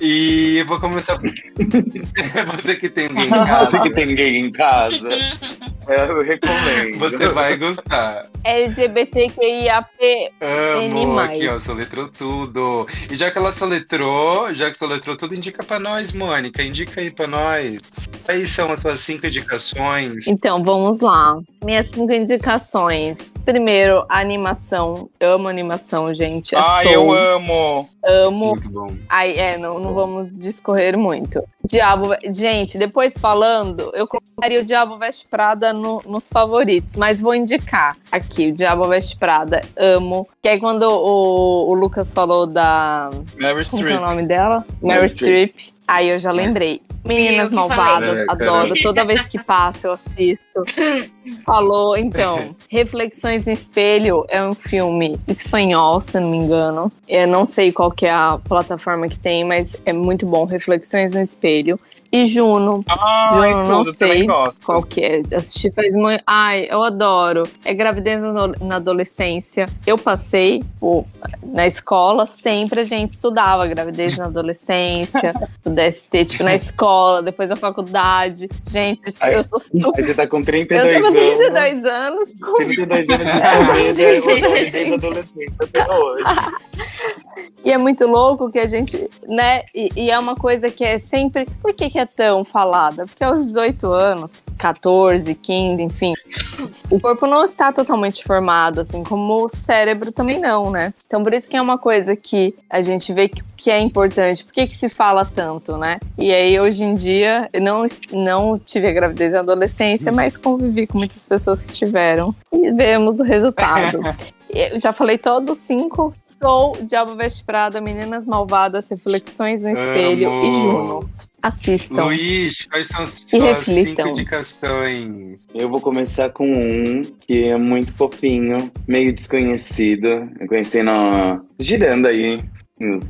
E eu vou começar. você que tem gay em casa. Você que tem ninguém em casa, é, eu recomendo. Você vai gostar. LGBTQIAP. Amo, aqui, ó, soletrou tudo. E já que ela soletrou, já que soletrou tudo, indica pra nós, Mônica. Indica aí pra nós. Aí são as suas cinco indicações. Então, vamos lá. Minhas cinco indicações. Primeiro, animação. Eu amo animação, gente. É Ai, eu Soul. amo. amo. Muito bom. Ai, é, não, não vamos discorrer muito. Diabo, gente, depois falando, eu colocaria o Diabo Veste Prada no- nos favoritos, mas vou indicar aqui, o Diabo Veste Prada, amo. Que aí quando o, o Lucas falou da. Meryl Como que é o Streep. nome dela? Mary Streep. Aí eu já lembrei. Meninas. Malvadas, É, adoro. Toda vez que passa, eu assisto. Falou, então. Reflexões no Espelho é um filme espanhol, se não me engano. Eu não sei qual que é a plataforma que tem, mas é muito bom. Reflexões no Espelho. E Juno, Ai, Eu não tudo, sei qual que é? Assisti faz muito. Ai, eu adoro. É gravidez na adolescência. Eu passei pô, na escola, sempre a gente estudava gravidez na adolescência, pudesse ter, tipo, na escola, depois na faculdade. Gente, eu sou Aí super. você tá com Eu 32 tenho anos. 32 anos. 32 anos e seu medo é o gravidez adolescente até hoje. E é muito louco que a gente, né? E, e é uma coisa que é sempre. Por que, que é tão falada? Porque aos 18 anos, 14, 15, enfim, o corpo não está totalmente formado, assim como o cérebro também não, né? Então por isso que é uma coisa que a gente vê que, que é importante. Por que, que se fala tanto, né? E aí hoje em dia, eu não, não tive a gravidez na adolescência, mas convivi com muitas pessoas que tiveram. E vemos o resultado. Eu já falei todos cinco. Sou Diabo Veste Prada, Meninas Malvadas, Reflexões no Espelho e Juno. Assistam. Luiz, quais são as E suas reflitam. cinco indicações? Eu vou começar com um que é muito fofinho, meio desconhecido. Eu conheci no... girando aí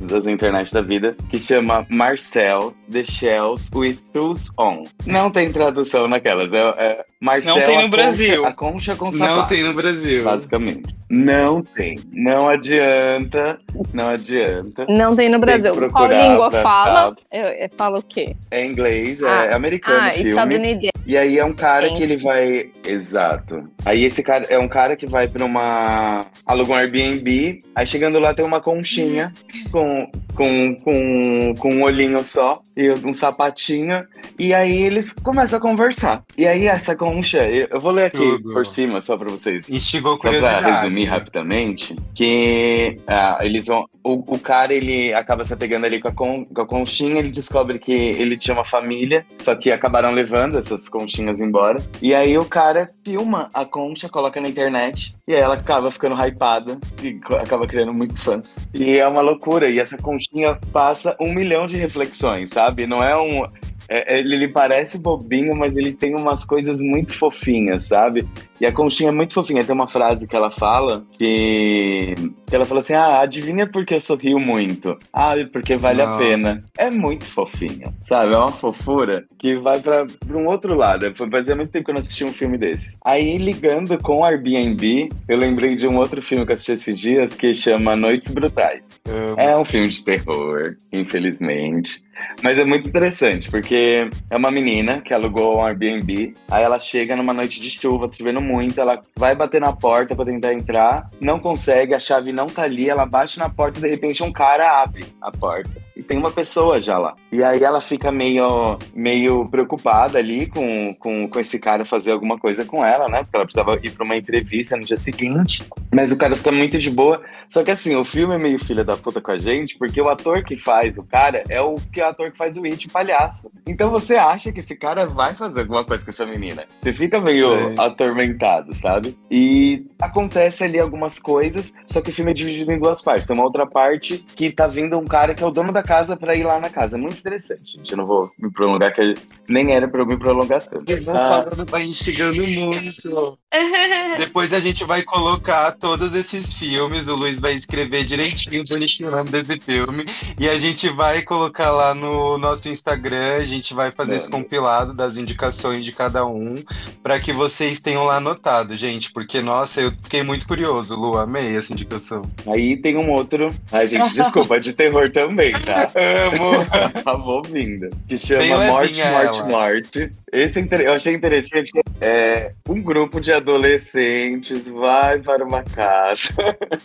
das internet da vida, que chama Marcel The Shells with Shoes On. Não tem tradução naquelas. É, é Marcel Não tem no a concha- Brasil. A concha com Não sapato. tem no Brasil. Basicamente. Não tem. Não adianta. Não adianta. Não tem no Brasil. que Qual língua fala? Eu, eu falo o quê? É inglês, é Ah, americano Ah, filme. estadunidense. E aí é um cara Tem que ele vai. Exato. Aí esse cara é um cara que vai pra uma. aluga um Airbnb. Aí chegando lá tem uma conchinha com, com, com, com um olhinho só e um sapatinho. E aí eles começam a conversar. E aí essa concha, eu eu vou ler aqui Tudo. por cima, só pra vocês. Instigou Só pra resumir rapidamente, que ah, eles vão. O, o cara ele acaba se apegando ali com a, con, com a conchinha, ele descobre que ele tinha uma família, só que acabaram levando essas conchinhas embora. E aí o cara filma a concha, coloca na internet, e aí ela acaba ficando hypada e acaba criando muitos fãs. E é uma loucura, e essa conchinha passa um milhão de reflexões, sabe? Não é um. é- ele, ele parece bobinho, mas ele tem umas coisas muito fofinhas, sabe? E a conchinha é muito fofinha. Tem uma frase que ela fala que, que ela fala assim: Ah, adivinha por que eu sorrio muito? Ah, porque vale a pena. É muito fofinho, sabe? É uma fofura que vai pra, pra um outro lado. Fazia muito tempo que eu não assisti um filme desse. Aí, ligando com o Airbnb, eu lembrei de um outro filme que eu assisti esses dias que chama Noites Brutais. Amo. É um filme de terror, infelizmente. Mas é muito interessante, porque é uma menina que alugou um Airbnb, aí ela chega numa noite de chuva, chovendo muito, ela vai bater na porta pra tentar entrar, não consegue, a chave não tá ali, ela bate na porta e de repente um cara abre a porta. E tem uma pessoa já lá. E aí ela fica meio, meio preocupada ali com, com, com esse cara fazer alguma coisa com ela, né? Porque ela precisava ir pra uma entrevista no dia seguinte. Mas o cara fica muito de boa. Só que assim, o filme é meio filha da puta com a gente, porque o ator que faz o cara é o que é o ator que faz o It, o palhaço. Então você acha que esse cara vai fazer alguma coisa com essa menina. Você fica meio Sim. atormentado, sabe? E acontece ali algumas coisas, só que o filme é dividido em duas partes. Tem uma outra parte que tá vindo um cara que é o dono da casa pra ir lá na casa. É muito interessante, gente. Eu não vou me prolongar, que nem era pra eu me prolongar tanto. Ele Ah, falando, vai instigando muito. Depois a gente vai colocar todos esses filmes, o Luiz vai escrever direitinho, bonitinho o nome desse filme, e a gente vai colocar lá no nosso Instagram, a gente vai fazer esse Mano. compilado das indicações de cada um, para que vocês tenham lá anotado, gente, porque, nossa, eu fiquei muito curioso, Lu, amei essa indicação. Aí tem um outro. Ai, gente, desculpa, é de terror também, tá? Amo! Tava ouvindo. Que chama Morte, Morte, ela. Morte. Esse eu achei interessante. que É, um grupo de adolescentes vai para uma casa.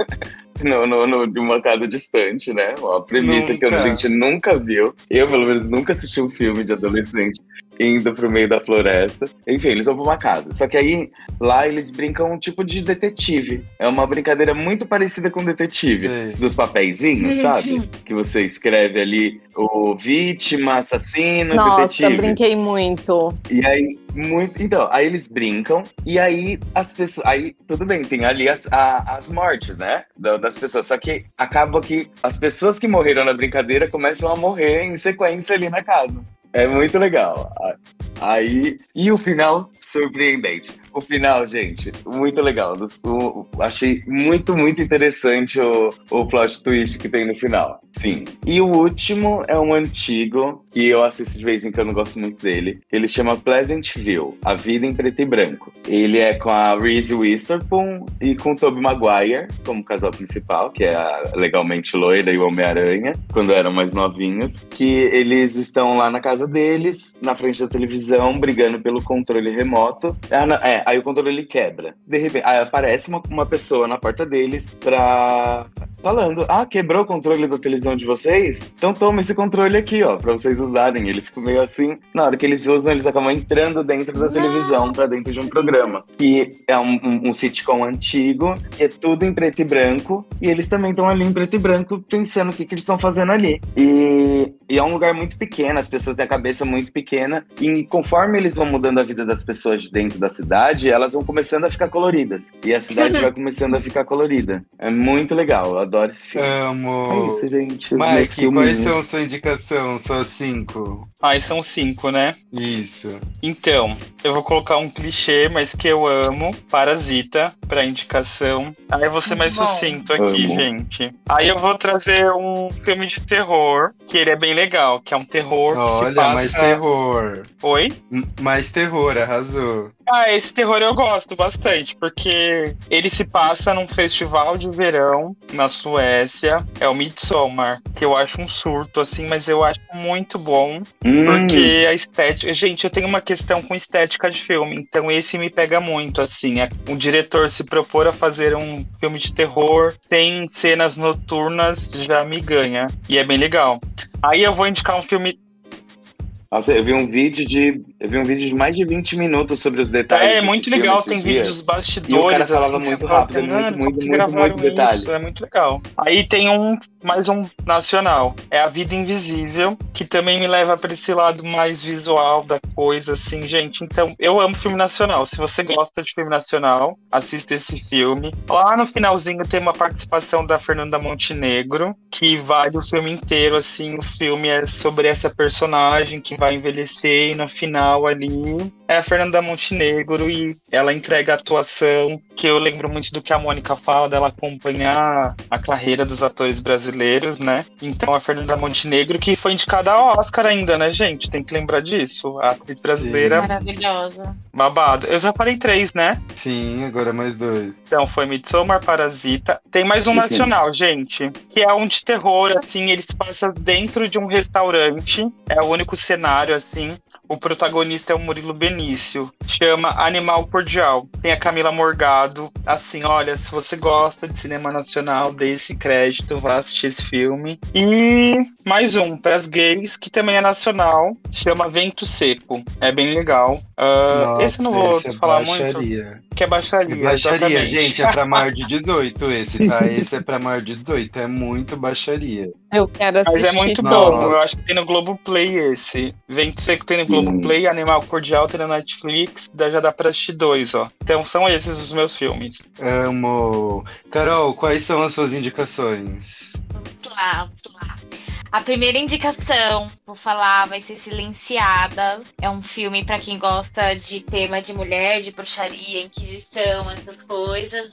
no, no, no- de uma casa distante, né? Uma premissa que a Nunca. gente nunca viu. Eu, pelo menos, nunca assisti um filme de adolescente indo pro meio da floresta. Enfim, eles vão pra uma casa. Só que aí, lá, eles brincam um tipo de detetive. É uma brincadeira muito parecida com detetive Sei. dos papeizinhos, sabe? Que você escreve ali o vítima, assassino, Nossa, detetive. brinquei muito. E aí, muito. Então, aí eles brincam, e aí as pessoas. Aí, tudo bem, tem ali as, a- as mortes, né? da- Das pessoas. Só que acaba que as pessoas que morreram na brincadeira começam a morrer em sequência ali na casa. É muito legal. Aí. E o final, surpreendente. O final, gente, muito legal. O- achei muito, muito interessante o, o plot twist que tem no final. Sim. E o último é um antigo, que eu assisto de vez em quando, gosto muito dele. Ele chama Pleasantville, A Vida em Preto e Branco. Ele é com a Reese Witherspoon e com o Tobey Maguire como casal principal, que é a legalmente loira e o Homem-Aranha, quando eram mais novinhos. Que eles estão lá na casa deles, na frente da televisão, brigando pelo controle remoto. Ah, não, é, aí o controle ele quebra. De repente, aí aparece uma, uma pessoa na porta deles pra. Falando, ah, quebrou o controle da televisão de vocês? Então toma esse controle aqui, ó, pra vocês usarem. Eles ficam meio assim. Na hora que eles usam, eles acabam entrando dentro da televisão, pra dentro de um programa. E é um, um, um sitcom antigo, que é tudo em preto e branco. E eles também estão ali em preto e branco, pensando o que, que eles estão fazendo ali. E, e é um lugar muito pequeno, as pessoas têm a cabeça muito pequena. E conforme eles vão mudando a vida das pessoas de dentro da cidade, elas vão começando a ficar coloridas. E a cidade vai começando a ficar colorida. É muito legal, eu adoro esse filme. É Amo! isso, gente. Mike, quais são sua indicação? Suas cinco? Ai, são cinco, né? Isso. Então, eu vou colocar um clichê, mas que eu amo, Parasita, pra indicação. Aí eu vou ser mais Bom. sucinto aqui, Amo. gente. Aí eu vou trazer um filme de terror, que ele é bem legal, que é um terror que se Olha, passa... mais terror. Oi? M- Mais terror, arrasou. Ah, esse terror eu gosto bastante, porque ele se passa num festival de verão na Suécia. É o Midsommar, que eu acho um surto, assim, mas eu acho muito bom. Hum, Porque a estética. Gente, eu tenho uma questão com estética de filme, então esse me pega muito, assim. É, o diretor se propor a fazer um filme de terror sem cenas noturnas já me ganha. E é bem legal. Aí eu vou indicar um filme. Nossa, eu vi um vídeo de. Eu vi um vídeo de mais de 20 minutos sobre os detalhes. É, é muito legal, tem vídeos bastidores. E o cara falava assim, muito rápido, assim, muito, "Mano, muito, muito, gravaram muito detalhe." Isso, é muito legal. Aí tem um, mais um nacional. É A Vida Invisível, que também me leva pra esse lado mais visual da coisa, assim, gente. Então, eu amo filme nacional. Se você gosta de filme nacional, assista esse filme. Lá no finalzinho tem uma participação da Fernanda Montenegro, que vale o filme inteiro, assim. O filme é sobre essa personagem que vai envelhecer e no final ali é a Fernanda Montenegro e ela entrega a atuação que eu lembro muito do que a Mônica fala dela acompanhar a carreira dos atores brasileiros, né? Então a Fernanda Montenegro que foi indicada ao Oscar ainda, né, gente? Tem que lembrar disso. A atriz brasileira Maravilhosa. babado. Eu já falei três, né? Sim, agora mais dois. Então foi Midsommar, Parasita. Tem mais um Sim, sim. nacional, gente, que é um de terror, assim, eles passam dentro de um restaurante. É o único cenário, assim. O protagonista é o Murilo Benício. Chama Animal Cordial. Tem a Camila Morgado. Assim, olha, se você gosta de cinema nacional, dê esse crédito, vá assistir esse filme. E mais um, para as gays, que também é nacional. Chama Vento Seco. É bem legal. Ah, Nossa, esse eu não vou é falar muito. baixaria. Que é baixaria. É baixaria, exatamente. gente, é pra maior de 18 esse, tá? Esse é pra maior de 18, é muito baixaria. Eu quero Mas assistir é muito todo. bom. Eu acho que tem no Globoplay esse. Vento Seco tem no Globoplay, Animal Cordial tem na Netflix, daí já dá pra assistir dois, ó. Então são esses os meus filmes. Amo. Carol, quais são as suas indicações? Vamos lá, vamos lá. A primeira indicação, vou falar, vai ser Silenciadas. É um filme pra quem gosta de tema de mulher, de bruxaria, inquisição, essas coisas.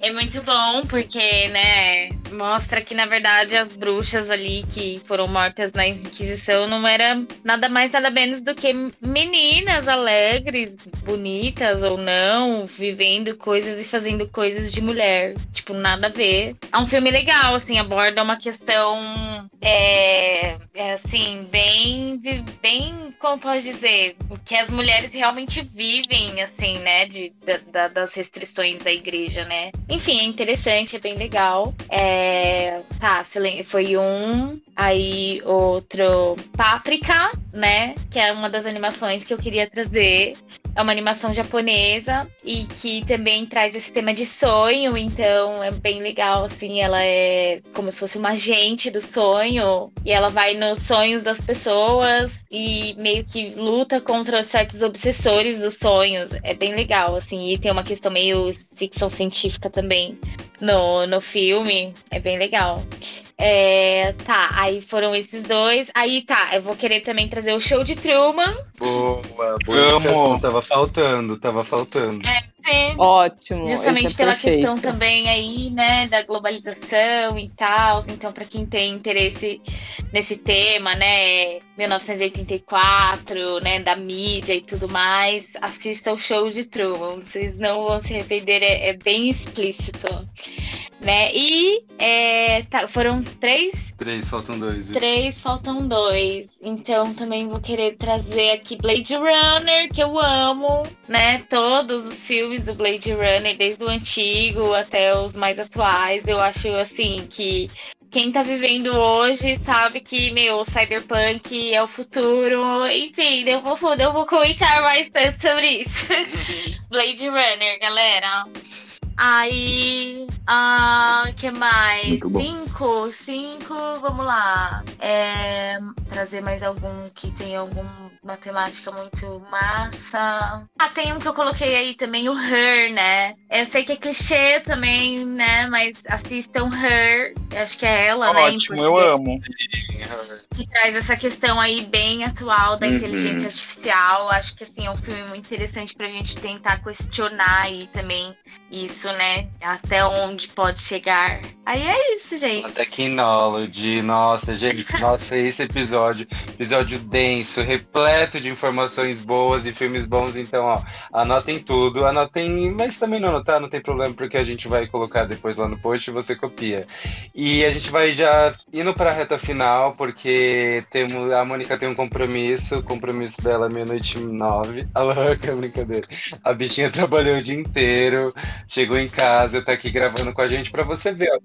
É muito bom porque, né, mostra que na verdade as bruxas ali que foram mortas na Inquisição não era nada mais nada menos do que meninas alegres, bonitas ou não, vivendo coisas e fazendo coisas de mulher, tipo nada a ver. É um filme legal, assim, aborda uma questão é, é, assim bem, bem, como pode dizer, o que as mulheres realmente vivem, assim, né, de, da- da- das restrições da igreja, né. Enfim, é interessante, é bem legal. É, tá, foi um. Aí outro, Páprica, né? Que é uma das animações que eu queria trazer. É uma animação japonesa e que também traz esse tema de sonho, então é bem legal, assim, ela é como se fosse uma agente do sonho e ela vai nos sonhos das pessoas e meio que luta contra certos obsessores dos sonhos. É bem legal, assim, e tem uma questão meio ficção científica também no, no filme, é bem legal. É, tá, aí foram esses dois. Aí tá, eu vou querer também trazer o show de Truman. Boa, boa Amo. Tava faltando, tava faltando. Sim. Ótimo. Justamente é pela perfeito. questão também aí, né, da globalização e tal. Então, para quem tem interesse nesse tema, né, 1984, né, da mídia e tudo mais, assista o show de Truman. Vocês não vão se arrepender, é, é bem explícito, né? E é, tá, foram três Três, faltam dois. Três, faltam dois. Então também vou querer trazer aqui Blade Runner, que eu amo, né? Todos os filmes do Blade Runner, desde o antigo até os mais atuais. Eu acho assim que quem tá vivendo hoje sabe que, meu, Cyberpunk é o futuro. Enfim, eu vou, eu vou comentar mais tanto sobre isso. Blade Runner, galera. Aí, ah, que mais? Cinco, cinco, vamos lá. É, trazer mais algum que tenha alguma temática muito massa. Ah, tem um que eu coloquei aí também, o Her, né? Eu sei que é clichê também, né? Mas assistam Her. Eu acho que é ela, né? em Ótimo, eu amo. que traz essa questão aí bem atual da Uhum. inteligência artificial. Acho que assim é um filme muito interessante pra gente tentar questionar aí também isso, né? Até onde pode chegar. Aí é isso, gente. Technology, nossa, gente, nossa, esse episódio, episódio denso, repleto de informações boas e filmes bons, então, ó, anotem tudo, anotem, mas também não anotar, não tem problema, porque a gente vai colocar depois lá no post e você copia. E a gente vai já indo pra reta final, porque temos, a Mônica tem um compromisso, o compromisso dela é meia-noite nove. A louca, brincadeira. A bichinha trabalhou o dia inteiro, chegou em casa, tá aqui gravando com a gente pra você ver, ó.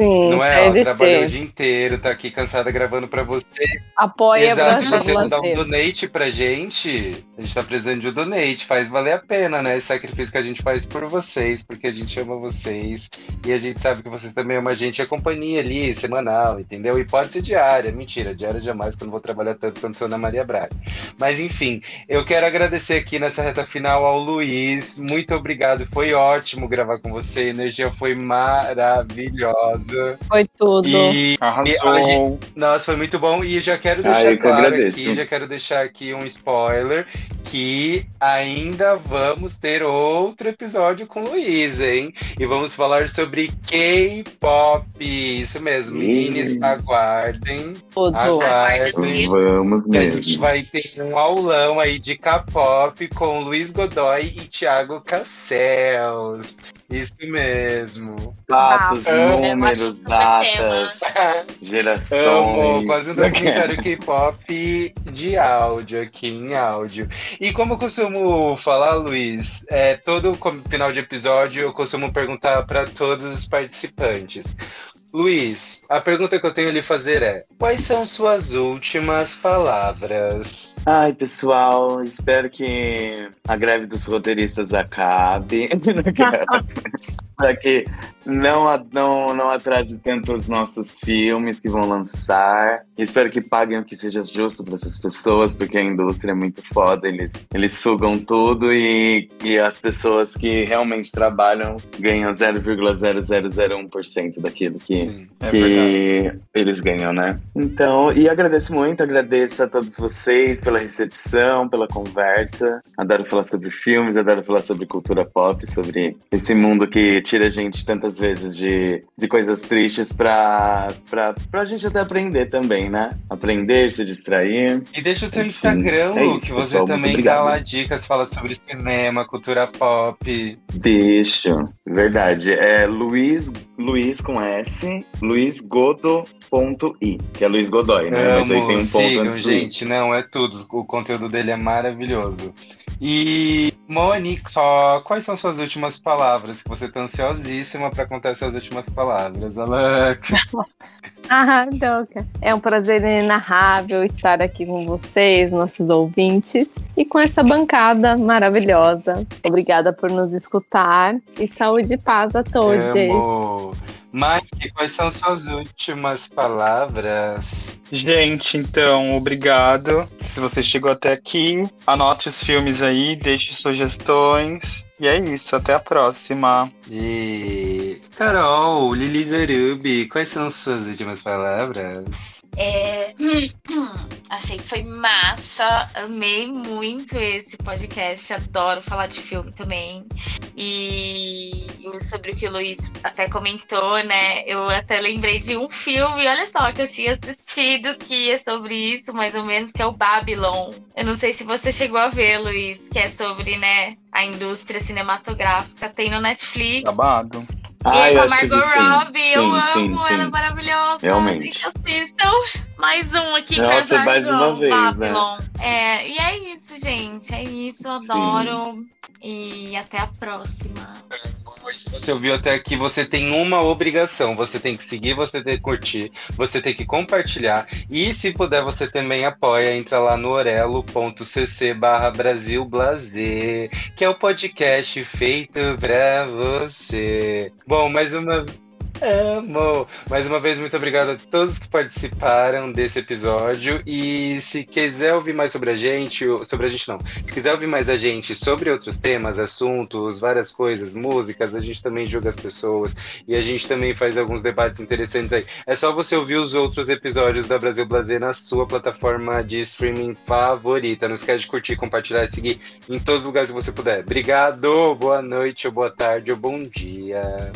Sim, não é? Ela trabalhou o dia inteiro, tá aqui cansada gravando pra você. Apoia Exato, Brasil você não dá um donate pra gente, a gente tá precisando de um donate, faz valer a pena, né? Esse sacrifício que a gente faz por vocês, porque a gente ama vocês, e a gente sabe que vocês também amam a gente, e a companhia ali, semanal, entendeu? E pode ser diária, mentira, diária jamais, que eu não vou trabalhar tanto quanto sou Ana Maria Braga. Mas enfim, eu quero agradecer aqui nessa reta final ao Luiz, muito obrigado, foi ótimo gravar com você, a energia foi maravilhosa. Foi tudo. E Arrasou. nossa, foi muito bom. E já quero Ah, deixar eu que claro agradeço. aqui, já quero deixar aqui um spoiler que ainda vamos ter outro episódio com o Luiz, hein? E vamos falar sobre K-pop. Isso mesmo, meninas, aguardem. tudo. Aguardem. Vamos Que a gente mesmo. vai ter um aulão aí de K-pop com Luiz Godoy e Thiago Cassels. Isso mesmo. Bafo. números, datas, Amo, gerações. quase um documentário K-pop de áudio aqui em áudio. E como eu costumo falar, Luiz, é, todo final de episódio eu costumo perguntar para todos os participantes. Luiz, a pergunta que eu tenho a lhe fazer é: quais são suas últimas palavras? Ai, pessoal, espero que a greve dos roteiristas acabe. Para que não, não, não atrase tanto os nossos filmes que vão lançar. Espero que paguem o que seja justo para essas pessoas, porque a indústria é muito foda. Eles, eles sugam tudo e, e as pessoas que realmente trabalham ganham 0,0001% daquilo que, Sim, é que verdade. eles ganham, né? Então, e agradeço muito, agradeço a todos vocês pela recepção, pela conversa. Adoro falar sobre filmes, adoro falar sobre cultura pop, sobre esse mundo que tira a gente tantas vezes de, de coisas tristes pra, pra, pra gente até aprender também, né? Aprender, se distrair. E deixa o seu Enfim, Instagram, é Lu, isso, que você pessoal, também dá obrigado. lá dicas, fala sobre cinema, cultura pop. Deixa, verdade. É Luiz, Luiz com S, luizgodo.i, que é Luiz Godoy, né? Mas aí tem um ponto sigam, antes gente. Não, é tudo. O conteúdo dele é maravilhoso. E, Mônica, ó, quais são suas últimas palavras? Que você tá ansiosíssima para contar suas últimas palavras, Alex. Ah, Doca. É um prazer inenarrável estar aqui com vocês, nossos ouvintes, e com essa bancada maravilhosa. Obrigada por nos escutar e saúde e paz a todos. Mike, quais são suas últimas palavras? Gente, então, obrigado. Se você chegou até aqui, anote os filmes aí, deixe sugestões. E é isso, até a próxima. E Carol, Lili Zerubi, quais são suas últimas palavras? É, Achei que foi massa, amei muito esse podcast, adoro falar de filme também. E sobre o que o Luiz até comentou, né? Eu até lembrei de um filme, olha só, que eu tinha assistido que é sobre isso, mais ou menos, que é o Babylon. Eu não sei se você chegou a ver, Luiz, que é sobre, né, a indústria cinematográfica. Tem no Netflix. Babado. E Ah, aí, eu com a Margot sim. Robbie, eu Sim, amo, sim, ela sim. é maravilhosa. Realmente. Gente, assistam. Mais um aqui Nossa, mais uma vez, né? É, e é isso, gente. É isso, adoro. E até a próxima. Se você ouviu até aqui, você tem uma obrigação. Você tem que seguir, você tem que curtir, você tem que compartilhar. E se puder, você também apoia. Entra lá no orelo.cc barra que é o podcast feito pra você. Bom, mais uma Amo! Mais uma vez, muito obrigado a todos que participaram desse episódio. E se quiser ouvir mais sobre a gente, sobre a gente não, se quiser ouvir mais a gente sobre outros temas, assuntos, várias coisas, músicas, a gente também julga as pessoas e a gente também faz alguns debates interessantes aí. É só você ouvir os outros episódios da Brasil Blazer na sua plataforma de streaming favorita. Não esquece de curtir, compartilhar e seguir em todos os lugares que você puder. Obrigado, boa noite, ou boa tarde, ou bom dia.